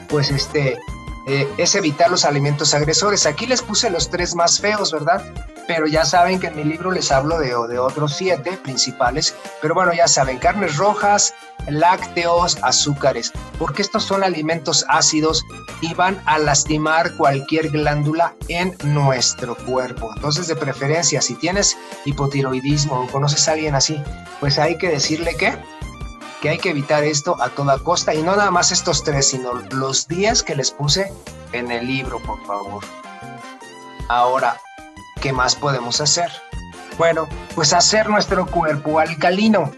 pues este, eh, es evitar los alimentos agresores. Aquí les puse los tres más feos, ¿verdad? Pero ya saben que en mi libro les hablo de, de otros siete principales, pero bueno, ya saben, carnes rojas, lácteos, azúcares, porque estos son alimentos ácidos y van a lastimar cualquier glándula en nuestro cuerpo. Entonces, de preferencia, si tienes hipotiroidismo o conoces a alguien así, pues hay que decirle que que hay que evitar esto a toda costa y no nada más estos tres, sino los días que les puse en el libro, por favor. Ahora, ¿qué más podemos hacer? Bueno, pues hacer nuestro cuerpo alcalino.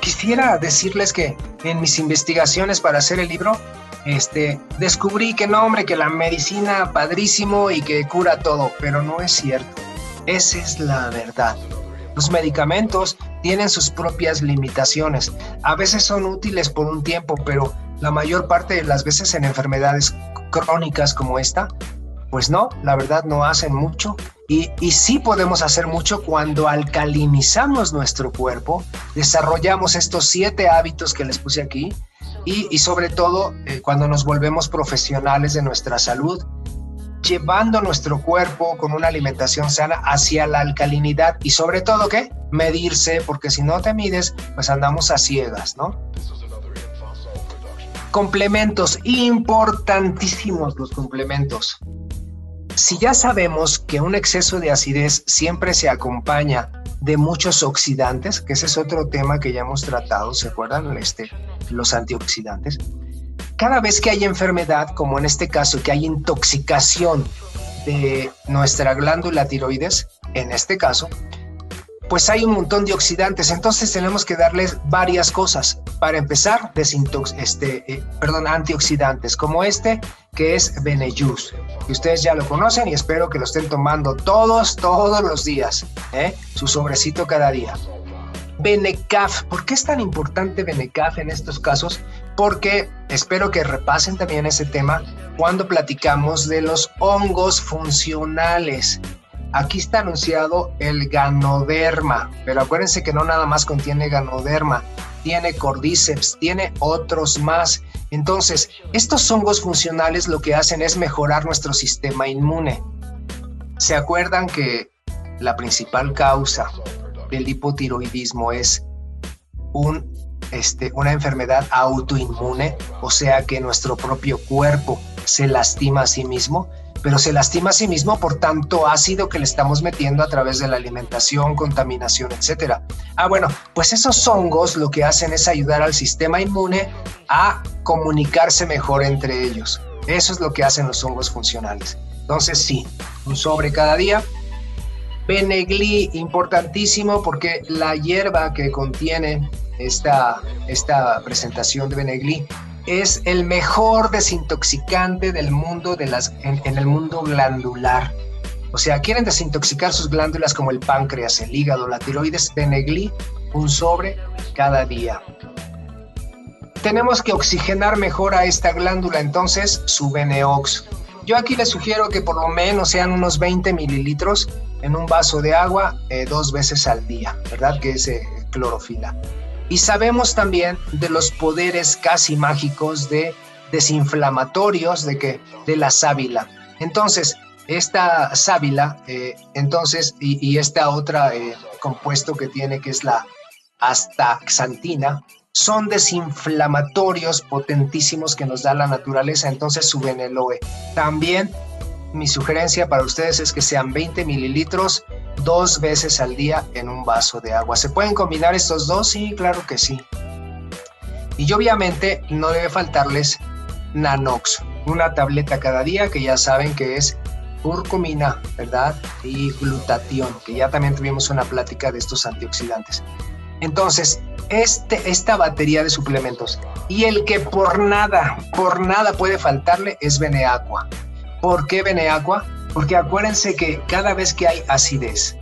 Quisiera decirles que en mis investigaciones para hacer el libro, este, descubrí que no, hombre, que la medicina padrísimo y que cura todo, pero no es cierto. Esa es la verdad. Los medicamentos tienen sus propias limitaciones. A veces son útiles por un tiempo, pero la mayor parte de las veces en enfermedades crónicas como esta, pues no, la verdad no hacen mucho y, sí podemos hacer mucho cuando alcalinizamos nuestro cuerpo, desarrollamos estos siete hábitos que les puse aquí y, sobre todo eh, cuando nos volvemos profesionales de nuestra salud, llevando nuestro cuerpo con una alimentación sana hacia la alcalinidad y sobre todo ¿qué? medirse, porque si no te mides, pues andamos a ciegas, ¿no? Complementos, importantísimos los complementos si ya sabemos que un exceso de acidez siempre se acompaña de muchos oxidantes, que ese es otro tema que ya hemos tratado, ¿se acuerdan? Este, los antioxidantes. Cada vez que hay enfermedad, como en este caso, que hay intoxicación de nuestra glándula tiroides, en este caso, pues hay un montón de oxidantes, entonces tenemos que darles varias cosas. Para empezar, desintox este, eh, antioxidantes, como este que es Benejus, que ustedes ya lo conocen y espero que lo estén tomando todos, todos los días, ¿eh? su sobrecito cada día. Benecaf, ¿por qué es tan importante Benecaf en estos casos? Porque espero que repasen también ese tema cuando platicamos de los hongos funcionales. Aquí está anunciado el ganoderma, pero acuérdense que no nada más contiene ganoderma, tiene cordyceps, tiene otros más. Entonces, estos hongos funcionales lo que hacen es mejorar nuestro sistema inmune. ¿Se acuerdan que la principal causa del hipotiroidismo es un, este, una enfermedad autoinmune? O sea, que nuestro propio cuerpo se lastima a sí mismo pero se lastima a sí mismo por tanto ácido que le estamos metiendo a través de la alimentación, contaminación, etcétera. Ah, bueno, pues esos hongos lo que hacen es ayudar al sistema inmune a comunicarse mejor entre ellos. Eso es lo que hacen los hongos funcionales. Entonces, sí, un sobre cada día. Benegli, importantísimo porque la hierba que contiene esta, esta presentación de Benegli es el mejor desintoxicante del mundo de las, en, el mundo glandular. O sea, quieren desintoxicar sus glándulas como el páncreas, el hígado, la tiroides, Benegli, un sobre cada día. Tenemos que oxigenar mejor a esta glándula, entonces su Beneox. Yo aquí les sugiero que por lo menos sean unos 20 mililitros en un vaso de agua eh, dos veces al día, ¿verdad? Que es eh, clorofila. Y sabemos también de los poderes casi mágicos de desinflamatorios de, que, de la sábila. Entonces, esta sábila, eh, entonces, y, y, esta otra eh, compuesto que tiene, que es la astaxantina, son desinflamatorios potentísimos que nos da la naturaleza, entonces su Beneloe. También mi sugerencia para ustedes es que sean 20 mililitros dos veces al día en un vaso de agua. ¿Se pueden combinar estos dos? Sí, claro que sí. Y obviamente no debe faltarles Nanox, una tableta cada día que ya saben que es curcumina, ¿verdad? Y glutatión, que ya también tuvimos una plática de estos antioxidantes. Entonces, este, esta batería de suplementos y el que por nada, por nada puede faltarle es Beneaqua. ¿Por qué Beneaqua? Porque acuérdense que cada vez que hay acidez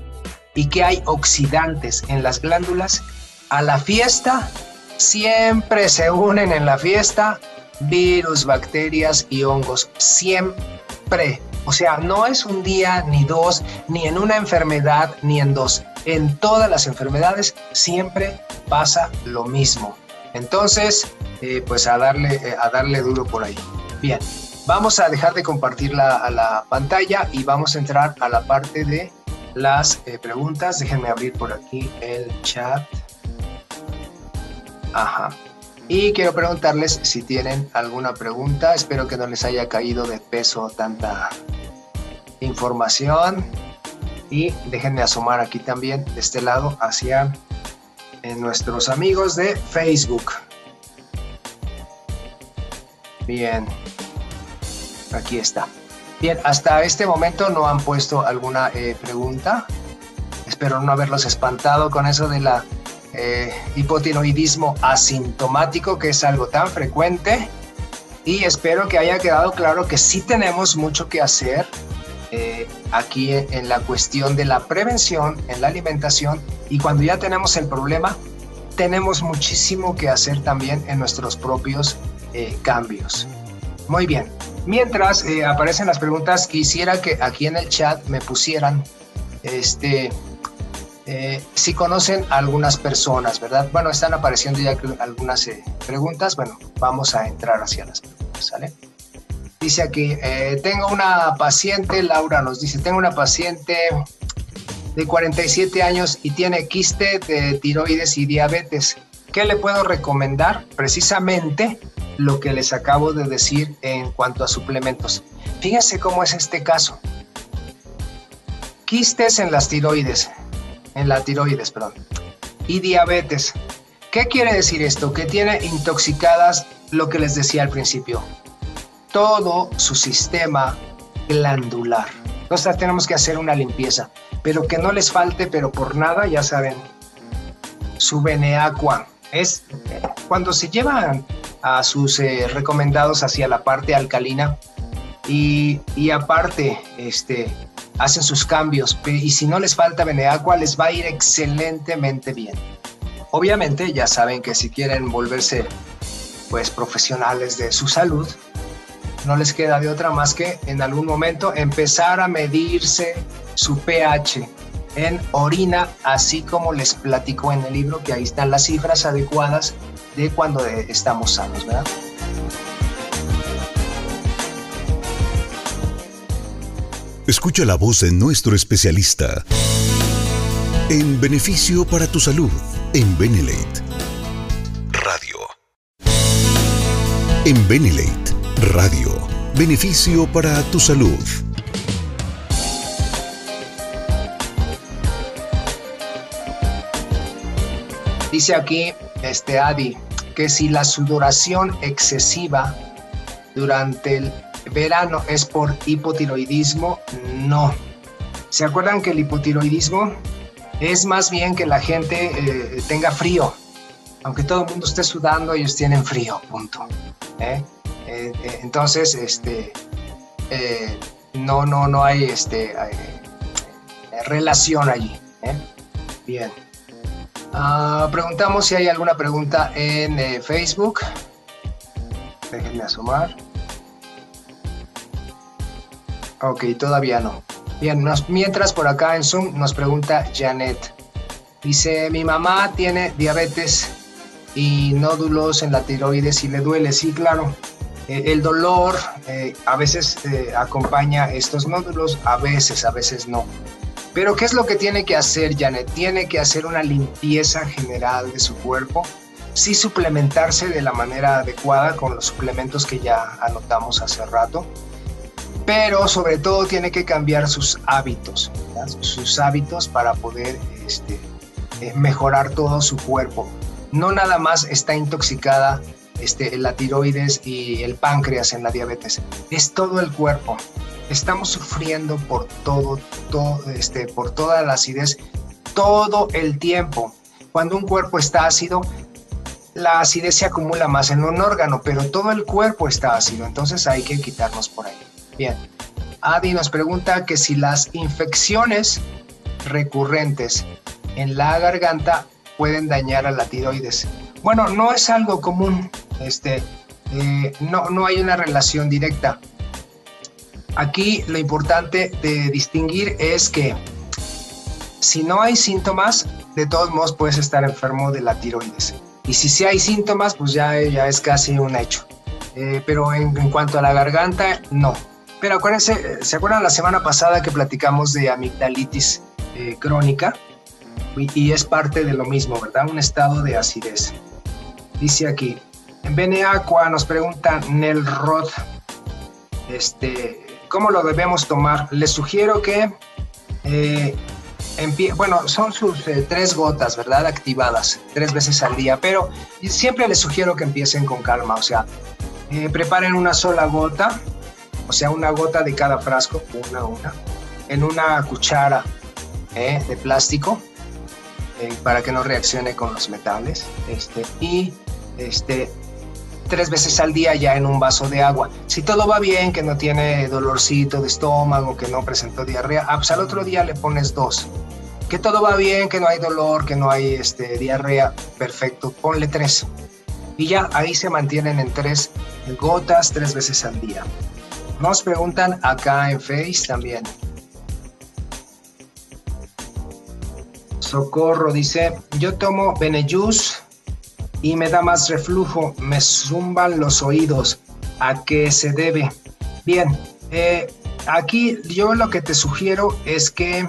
y que hay oxidantes en las glándulas, a la fiesta siempre se unen en la fiesta virus, bacterias y hongos. Siempre. O sea, no es un día, ni dos, ni en una enfermedad, ni en dos. En todas las enfermedades siempre pasa lo mismo. Entonces, eh, pues a darle, eh, a darle duro por ahí. Bien. Vamos a dejar de compartir la, la pantalla y vamos a entrar a la parte de las eh, preguntas. Déjenme abrir por aquí el chat. Ajá. Y quiero preguntarles si tienen alguna pregunta. Espero que no les haya caído de peso tanta información. Y déjenme asomar aquí también de este lado hacia eh, nuestros amigos de Facebook. Bien, Aquí está. Bien, hasta este momento no han puesto alguna eh, pregunta. Espero no haberlos espantado con eso de la eh, hipotiroidismo asintomático, que es algo tan frecuente. Y espero que haya quedado claro que sí tenemos mucho que hacer eh, aquí en la cuestión de la prevención, en la alimentación. Y cuando ya tenemos el problema, tenemos muchísimo que hacer también en nuestros propios cambios. Muy bien, Mientras eh, aparecen las preguntas, quisiera que aquí en el chat me pusieran este, eh, si conocen a algunas personas, ¿verdad? Bueno, están apareciendo ya algunas eh, preguntas. Bueno, vamos a entrar hacia las preguntas, ¿sale? Dice aquí, tengo una paciente, Laura nos dice, tengo una paciente de 47 años y tiene quiste de tiroides y diabetes. ¿Qué le puedo recomendar? Precisamente lo que les acabo de decir en cuanto a suplementos. Fíjense cómo es este caso. Quistes en las tiroides, en la tiroides, perdón, y diabetes. ¿Qué quiere decir esto? Que tiene intoxicadas lo que les decía al principio, todo su sistema glandular. Entonces tenemos que hacer una limpieza, pero que no les falte, pero por nada, ya saben, su Beneaqua. Es cuando se llevan a sus eh, recomendados hacia la parte alcalina y, y, aparte este, hacen sus cambios y si no les falta Beneaqua les va a ir excelentemente bien. Obviamente ya saben que si quieren volverse pues profesionales de su salud, no les queda de otra más que en algún momento empezar a medirse su pH en orina, así como les platico en el libro, que ahí están las cifras adecuadas de cuando estamos sanos, ¿verdad? Escucha la voz de nuestro especialista en beneficio para tu salud en Benelate Radio. En Benelate Radio, beneficio para tu salud. Dice aquí, este Adi, que si la sudoración excesiva durante el verano es por hipotiroidismo, no. ¿Se acuerdan que el hipotiroidismo es más bien que la gente eh, tenga frío? Aunque todo el mundo esté sudando, ellos tienen frío, punto. ¿eh? Eh, entonces, este, no, no, no hay este, relación allí. Bien. Ah, preguntamos si hay alguna pregunta en eh, Facebook. Déjenme asomar. Ok, todavía no. Bien, mientras por acá en Zoom nos pregunta Janet. Dice, mi mamá tiene diabetes y nódulos en la tiroides y le duele. Sí, claro. Eh, el dolor eh, a veces acompaña estos nódulos, a veces, a veces no. Pero ¿qué es lo que tiene que hacer Janet? Tiene que hacer una limpieza general de su cuerpo, sí suplementarse de la manera adecuada con los suplementos que ya anotamos hace rato, pero sobre todo tiene que cambiar sus hábitos, sus hábitos para poder este, eh, mejorar todo su cuerpo. No nada más está intoxicada este, la tiroides y el páncreas en la diabetes, es todo el cuerpo estamos sufriendo por todo, todo este, por toda la acidez todo el tiempo. Cuando un cuerpo está ácido, la acidez se acumula más en un órgano, pero todo el cuerpo está ácido, entonces hay que quitarnos por ahí. Bien, Adi nos pregunta que si las infecciones recurrentes en la garganta pueden dañar a la tiroides. Bueno, no es algo común, este, eh, no, no hay una relación directa. Aquí lo importante de distinguir es que si no hay síntomas, de todos modos puedes estar enfermo de la tiroides. Y si sí hay síntomas, pues ya, ya es casi un hecho. Eh, pero en, cuanto a la garganta, no. Pero acuérdense, ¿se acuerdan la semana pasada que platicamos de amigdalitis eh, crónica? Y, es parte de lo mismo, ¿verdad? Un estado de acidez. Dice aquí, en Bene Aqua nos pregunta Nel Roth, este, ¿Cómo lo debemos tomar? Les sugiero que, eh, bueno, son sus eh, tres gotas, ¿verdad? Activadas tres veces al día, pero siempre les sugiero que empiecen con calma, o sea, eh, preparen una sola gota, o sea, una gota de cada frasco, una a una, en una cuchara de plástico para que no reaccione con los metales, este, y este, tres veces al día ya en un vaso de agua. Si todo va bien, que no tiene dolorcito de estómago, que no presentó diarrea, ah, pues al otro día le pones dos. Que todo va bien, que no hay dolor, que no hay este, diarrea, perfecto, ponle tres. Y ya ahí se mantienen en tres gotas tres veces al día. Nos preguntan acá en Face también. Socorro dice, yo tomo Benejus y me da más reflujo, me zumban los oídos. ¿A qué se debe? Bien, eh, aquí yo lo que te sugiero es que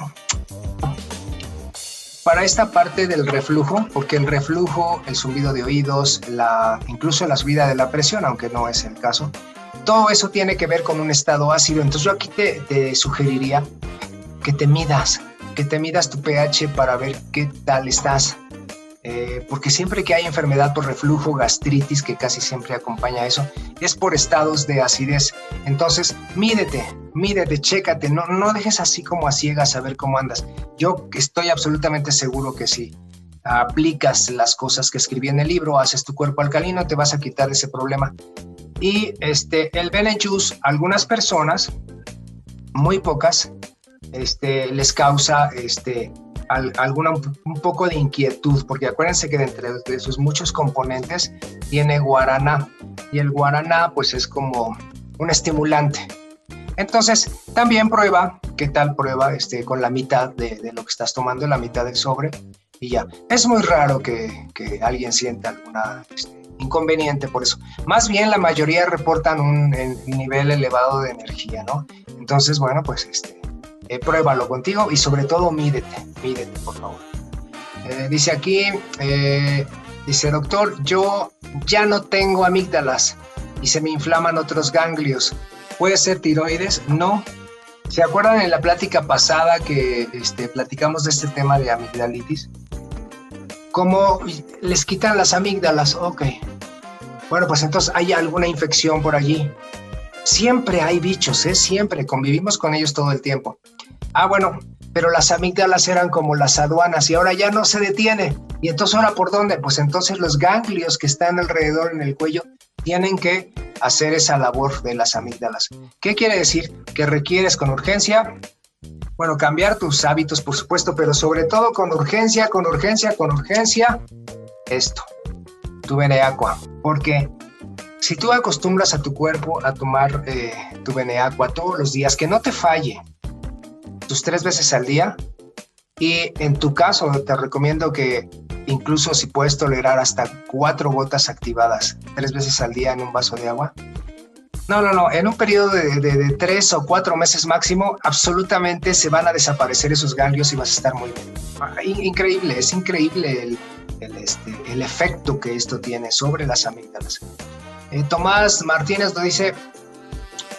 para esta parte del reflujo, porque el reflujo, el zumbido de oídos, la, incluso la subida de la presión, aunque no es el caso, todo eso tiene que ver con un estado ácido. Entonces yo aquí te, te sugeriría que te midas, que te midas tu pH para ver qué tal estás. Eh, porque siempre que hay enfermedad por reflujo, gastritis, que casi siempre acompaña eso, es por estados de acidez. Entonces, mídete, mídete, chécate, no, no dejes así como a ciegas a ver cómo andas. Yo estoy absolutamente seguro que si aplicas las cosas que escribí en el libro, haces tu cuerpo alcalino, te vas a quitar ese problema. Y este, el Benejus, algunas personas, muy pocas, este, les causa este, alguna un poco de inquietud, porque acuérdense que de entre sus muchos componentes tiene guaraná y el guaraná pues es como un estimulante. Entonces, también prueba, ¿qué tal prueba este, con la mitad de, lo que estás tomando, la mitad del sobre? Y ya, es muy raro que, que alguien sienta alguna este, inconveniente por eso. Más bien la mayoría reportan un, un, nivel elevado de energía, ¿no? Entonces, bueno, pues este, eh, pruébalo contigo y sobre todo mídete, mídete por favor. Eh, dice aquí, eh, dice doctor, yo ya no tengo amígdalas y se me inflaman otros ganglios. ¿Puede ser tiroides? No. ¿Se acuerdan en la plática pasada que este, platicamos de este tema de amigdalitis? como les quitan las amígdalas, ok. Bueno, pues entonces hay alguna infección por allí. Siempre hay bichos, ¿eh? Siempre, convivimos con ellos todo el tiempo. Ah, bueno, pero las amígdalas eran como las aduanas y ahora ya no se detiene. ¿Y entonces ahora por dónde? Pues entonces los ganglios que están alrededor en el cuello tienen que hacer esa labor de las amígdalas. ¿Qué quiere decir? Que requieres con urgencia, bueno, cambiar tus hábitos, por supuesto, pero sobre todo con urgencia, con urgencia, con urgencia, esto, tu Beneaqua. Porque si tú acostumbras a tu cuerpo a tomar eh, tu Beneaqua todos los días, que no te falle, tus tres veces al día, y en tu caso te recomiendo que incluso si puedes tolerar hasta cuatro gotas activadas tres veces al día en un vaso de agua, no, no, no. En un periodo de, tres o cuatro meses máximo, absolutamente se van a desaparecer esos ganglios y vas a estar muy bien. Ah, increíble, es increíble el, este, el efecto que esto tiene sobre las amígdalas. Eh, Tomás Martínez nos dice,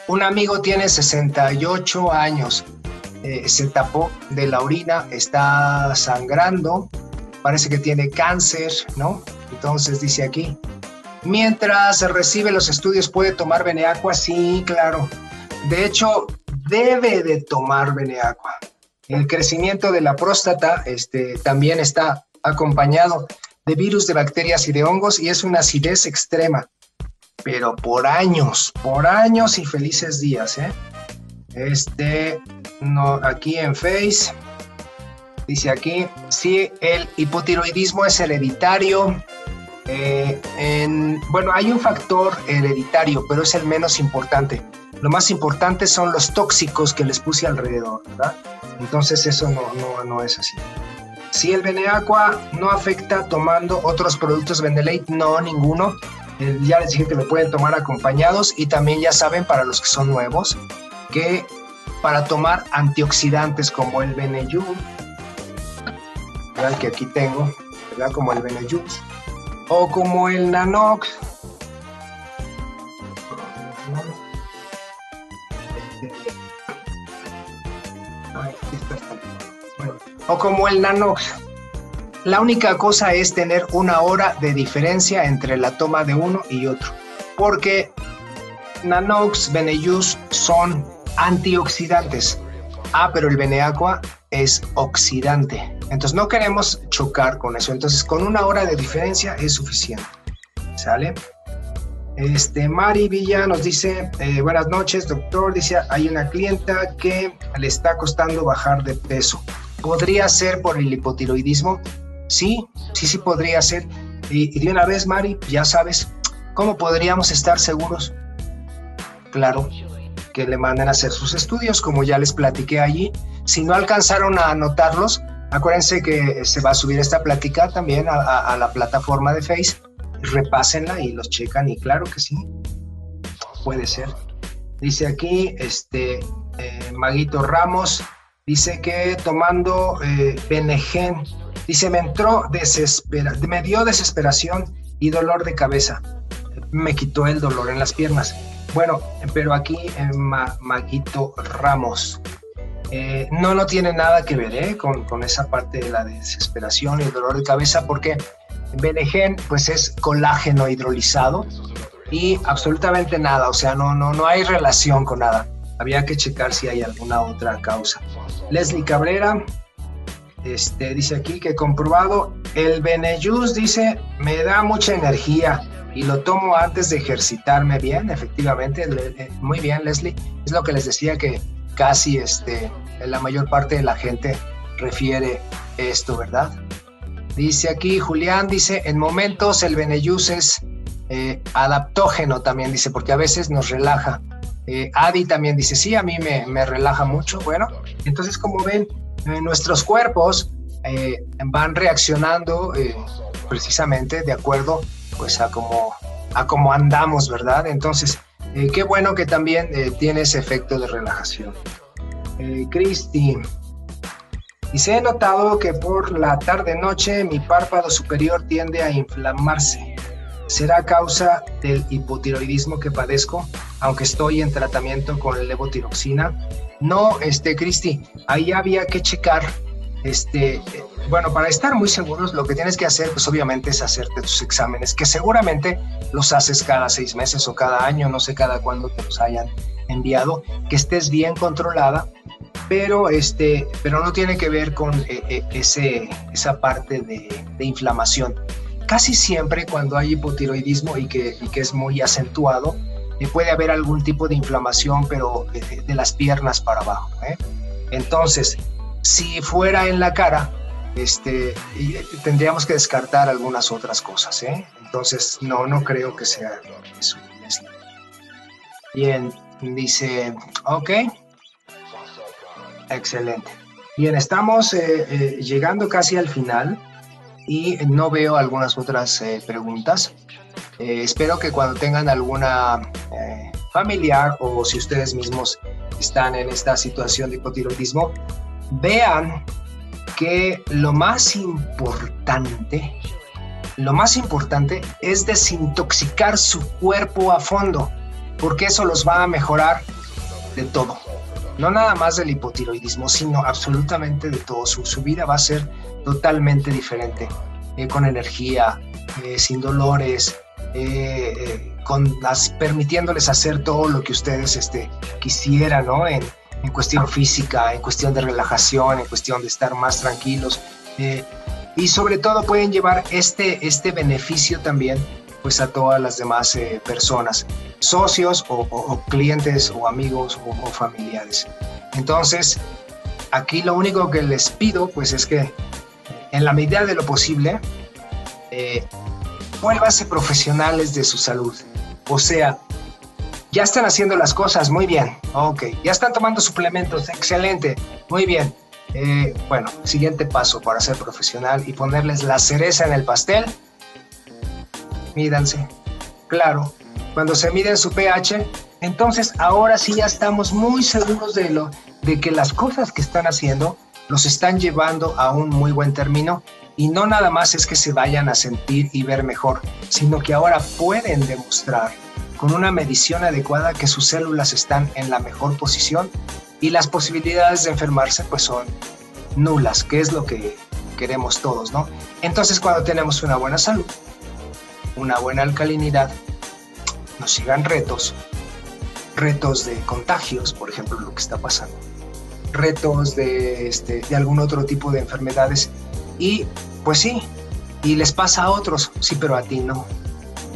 un amigo tiene 68 años, eh, se tapó de la orina, está sangrando, parece que tiene cáncer, ¿no? Entonces dice aquí, Mientras recibe los estudios, ¿puede tomar Beneaqua? Sí, claro. De hecho, debe de tomar Beneaqua. El crecimiento de la próstata este, también está acompañado de virus, de bacterias y de hongos y es una acidez extrema. Pero por años, por años y felices días. ¿eh? Este, no, aquí en Face, dice aquí, si el hipotiroidismo es hereditario, eh, en, bueno, hay un factor hereditario, pero es el menos importante. Lo más importante son los tóxicos que les puse alrededor, ¿verdad? Entonces eso no, no, no es así. Si el Beneaqua no afecta tomando otros productos Benelate, no, ninguno. Ya les dije que lo pueden tomar acompañados y también ya saben para los que son nuevos que para tomar antioxidantes como el Beneyú, que aquí tengo, ¿verdad? como el Beneyú, o como el Nanox. O como el Nanox. La única cosa es tener una hora de diferencia entre la toma de uno y otro. Porque Nanox, Beneyus son antioxidantes. Ah, pero el Beneaqua es oxidante. Entonces no queremos chocar con eso. Entonces con una hora de diferencia es suficiente. ¿Sale? Este, Mari Villa nos dice, eh, buenas noches, doctor. Dice, hay una clienta que le está costando bajar de peso. ¿Podría ser por el hipotiroidismo? Sí, sí, sí podría ser. Y, de una vez, Mari, ya sabes, ¿cómo podríamos estar seguros? Claro, que le manden a hacer sus estudios, como ya les platiqué allí. Si no alcanzaron a anotarlos, acuérdense que se va a subir esta plática también a, la plataforma de Face. Repásenla y los checan y claro que sí, puede ser. Dice aquí, este, eh, Maguito Ramos, dice que tomando eh, dice, me entró desespera, me dio desesperación y dolor de cabeza. Me quitó el dolor en las piernas. Bueno, pero aquí en Maguito Ramos. Eh, no, no tiene nada que ver ¿eh? con, con, esa parte de la desesperación y el dolor de cabeza, porque Benegen pues es colágeno hidrolizado y absolutamente nada, o sea, no, no, no hay relación con nada. Había que checar si hay alguna otra causa. Leslie Cabrera este, dice aquí que comprobado, el Benejus dice, me da mucha energía y lo tomo antes de ejercitarme bien, efectivamente, muy bien Leslie, es lo que les decía que casi este, la mayor parte de la gente refiere esto, ¿verdad? Dice aquí Julián, dice, en momentos el Beneyus es eh, adaptógeno también, dice, porque a veces nos relaja. Eh, Adi también dice, sí, a mí me, me relaja mucho. Bueno, entonces como ven, nuestros cuerpos van reaccionando precisamente de acuerdo pues a cómo, a cómo andamos, ¿verdad? Entonces, eh, qué bueno que también eh, tiene ese efecto de relajación. Eh, Cristi, y se he notado que por la tarde-noche mi párpado superior tiende a inflamarse. ¿Será causa del hipotiroidismo que padezco, aunque estoy en tratamiento con levotiroxina? No, este, Cristi, ahí había que checar este, bueno, para estar muy seguros, lo que tienes que hacer, pues obviamente es hacerte tus exámenes, que seguramente los haces cada seis meses o cada año, no sé cada cuándo te los hayan enviado, que estés bien controlada, pero, este, pero no tiene que ver con eh, eh, ese, esa parte de, inflamación. Casi siempre cuando hay hipotiroidismo y que, y que es muy acentuado, eh, puede haber algún tipo de inflamación, pero de, las piernas para abajo. Entonces, si fuera en la cara, este, tendríamos que descartar algunas otras cosas. ¿eh? Entonces, no, no creo que sea eso. Bien, dice, ok. Excelente. Bien, estamos eh, eh, llegando casi al final y no veo algunas otras preguntas. espero que cuando tengan alguna familiar o si ustedes mismos están en esta situación de hipotiroidismo, vean que lo más importante, lo más importante es desintoxicar su cuerpo a fondo, porque eso los va a mejorar de todo. No nada más del hipotiroidismo, sino absolutamente de todo. Su, su vida va a ser totalmente diferente, eh, con energía, eh, sin dolores, eh, con permitiéndoles hacer todo lo que ustedes este, quisieran, ¿no? En, en cuestión física, en cuestión de relajación, en cuestión de estar más tranquilos. Y sobre todo pueden llevar este, este beneficio también pues a todas las demás eh, personas, socios o, clientes o amigos o, familiares. Entonces, aquí lo único que les pido pues es que en la medida de lo posible, eh, profesionales de su salud. O sea, ya están haciendo las cosas muy bien. Ok. Ya están tomando suplementos. Excelente. Muy bien. Eh, bueno, siguiente paso para ser profesional y ponerles la cereza en el pastel. Mídanse. Claro. Cuando se miden su pH, entonces ahora sí ya estamos muy seguros de lo de que las cosas que están haciendo los están llevando a un muy buen término y no nada más es que se vayan a sentir y ver mejor, sino que ahora pueden demostrar con una medición adecuada que sus células están en la mejor posición y las posibilidades de enfermarse pues son nulas, que es lo que queremos todos, ¿no? Entonces cuando tenemos una buena salud, una buena alcalinidad, nos sigan retos, retos de contagios, por ejemplo, lo que está pasando, retos de, este, de algún otro tipo de enfermedades y pues sí, y les pasa a otros, sí, pero a ti no.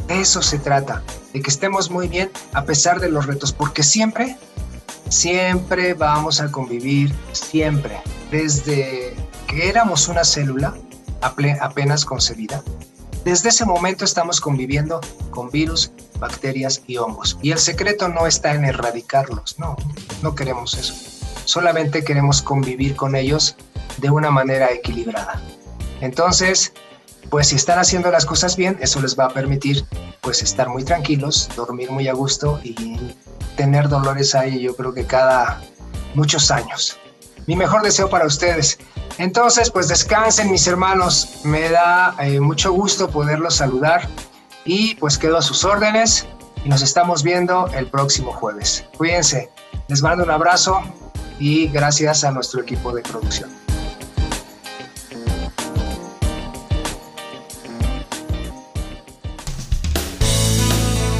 eso se trata, de que estemos muy bien a pesar de los retos, porque siempre, siempre vamos a convivir, siempre, desde que éramos una célula apenas concebida. Desde ese momento estamos conviviendo con virus, bacterias y hongos. Y el secreto no está en erradicarlos, no, no queremos eso. Solamente queremos convivir con ellos de una manera equilibrada. Entonces, pues si están haciendo las cosas bien, eso les va a permitir pues estar muy tranquilos, dormir muy a gusto y tener dolores ahí yo creo que cada muchos años. Mi mejor deseo para ustedes. Entonces, pues descansen mis hermanos, me da eh, mucho gusto poderlos saludar y pues quedo a sus órdenes y nos estamos viendo el próximo jueves. Cuídense, les mando un abrazo y gracias a nuestro equipo de producción.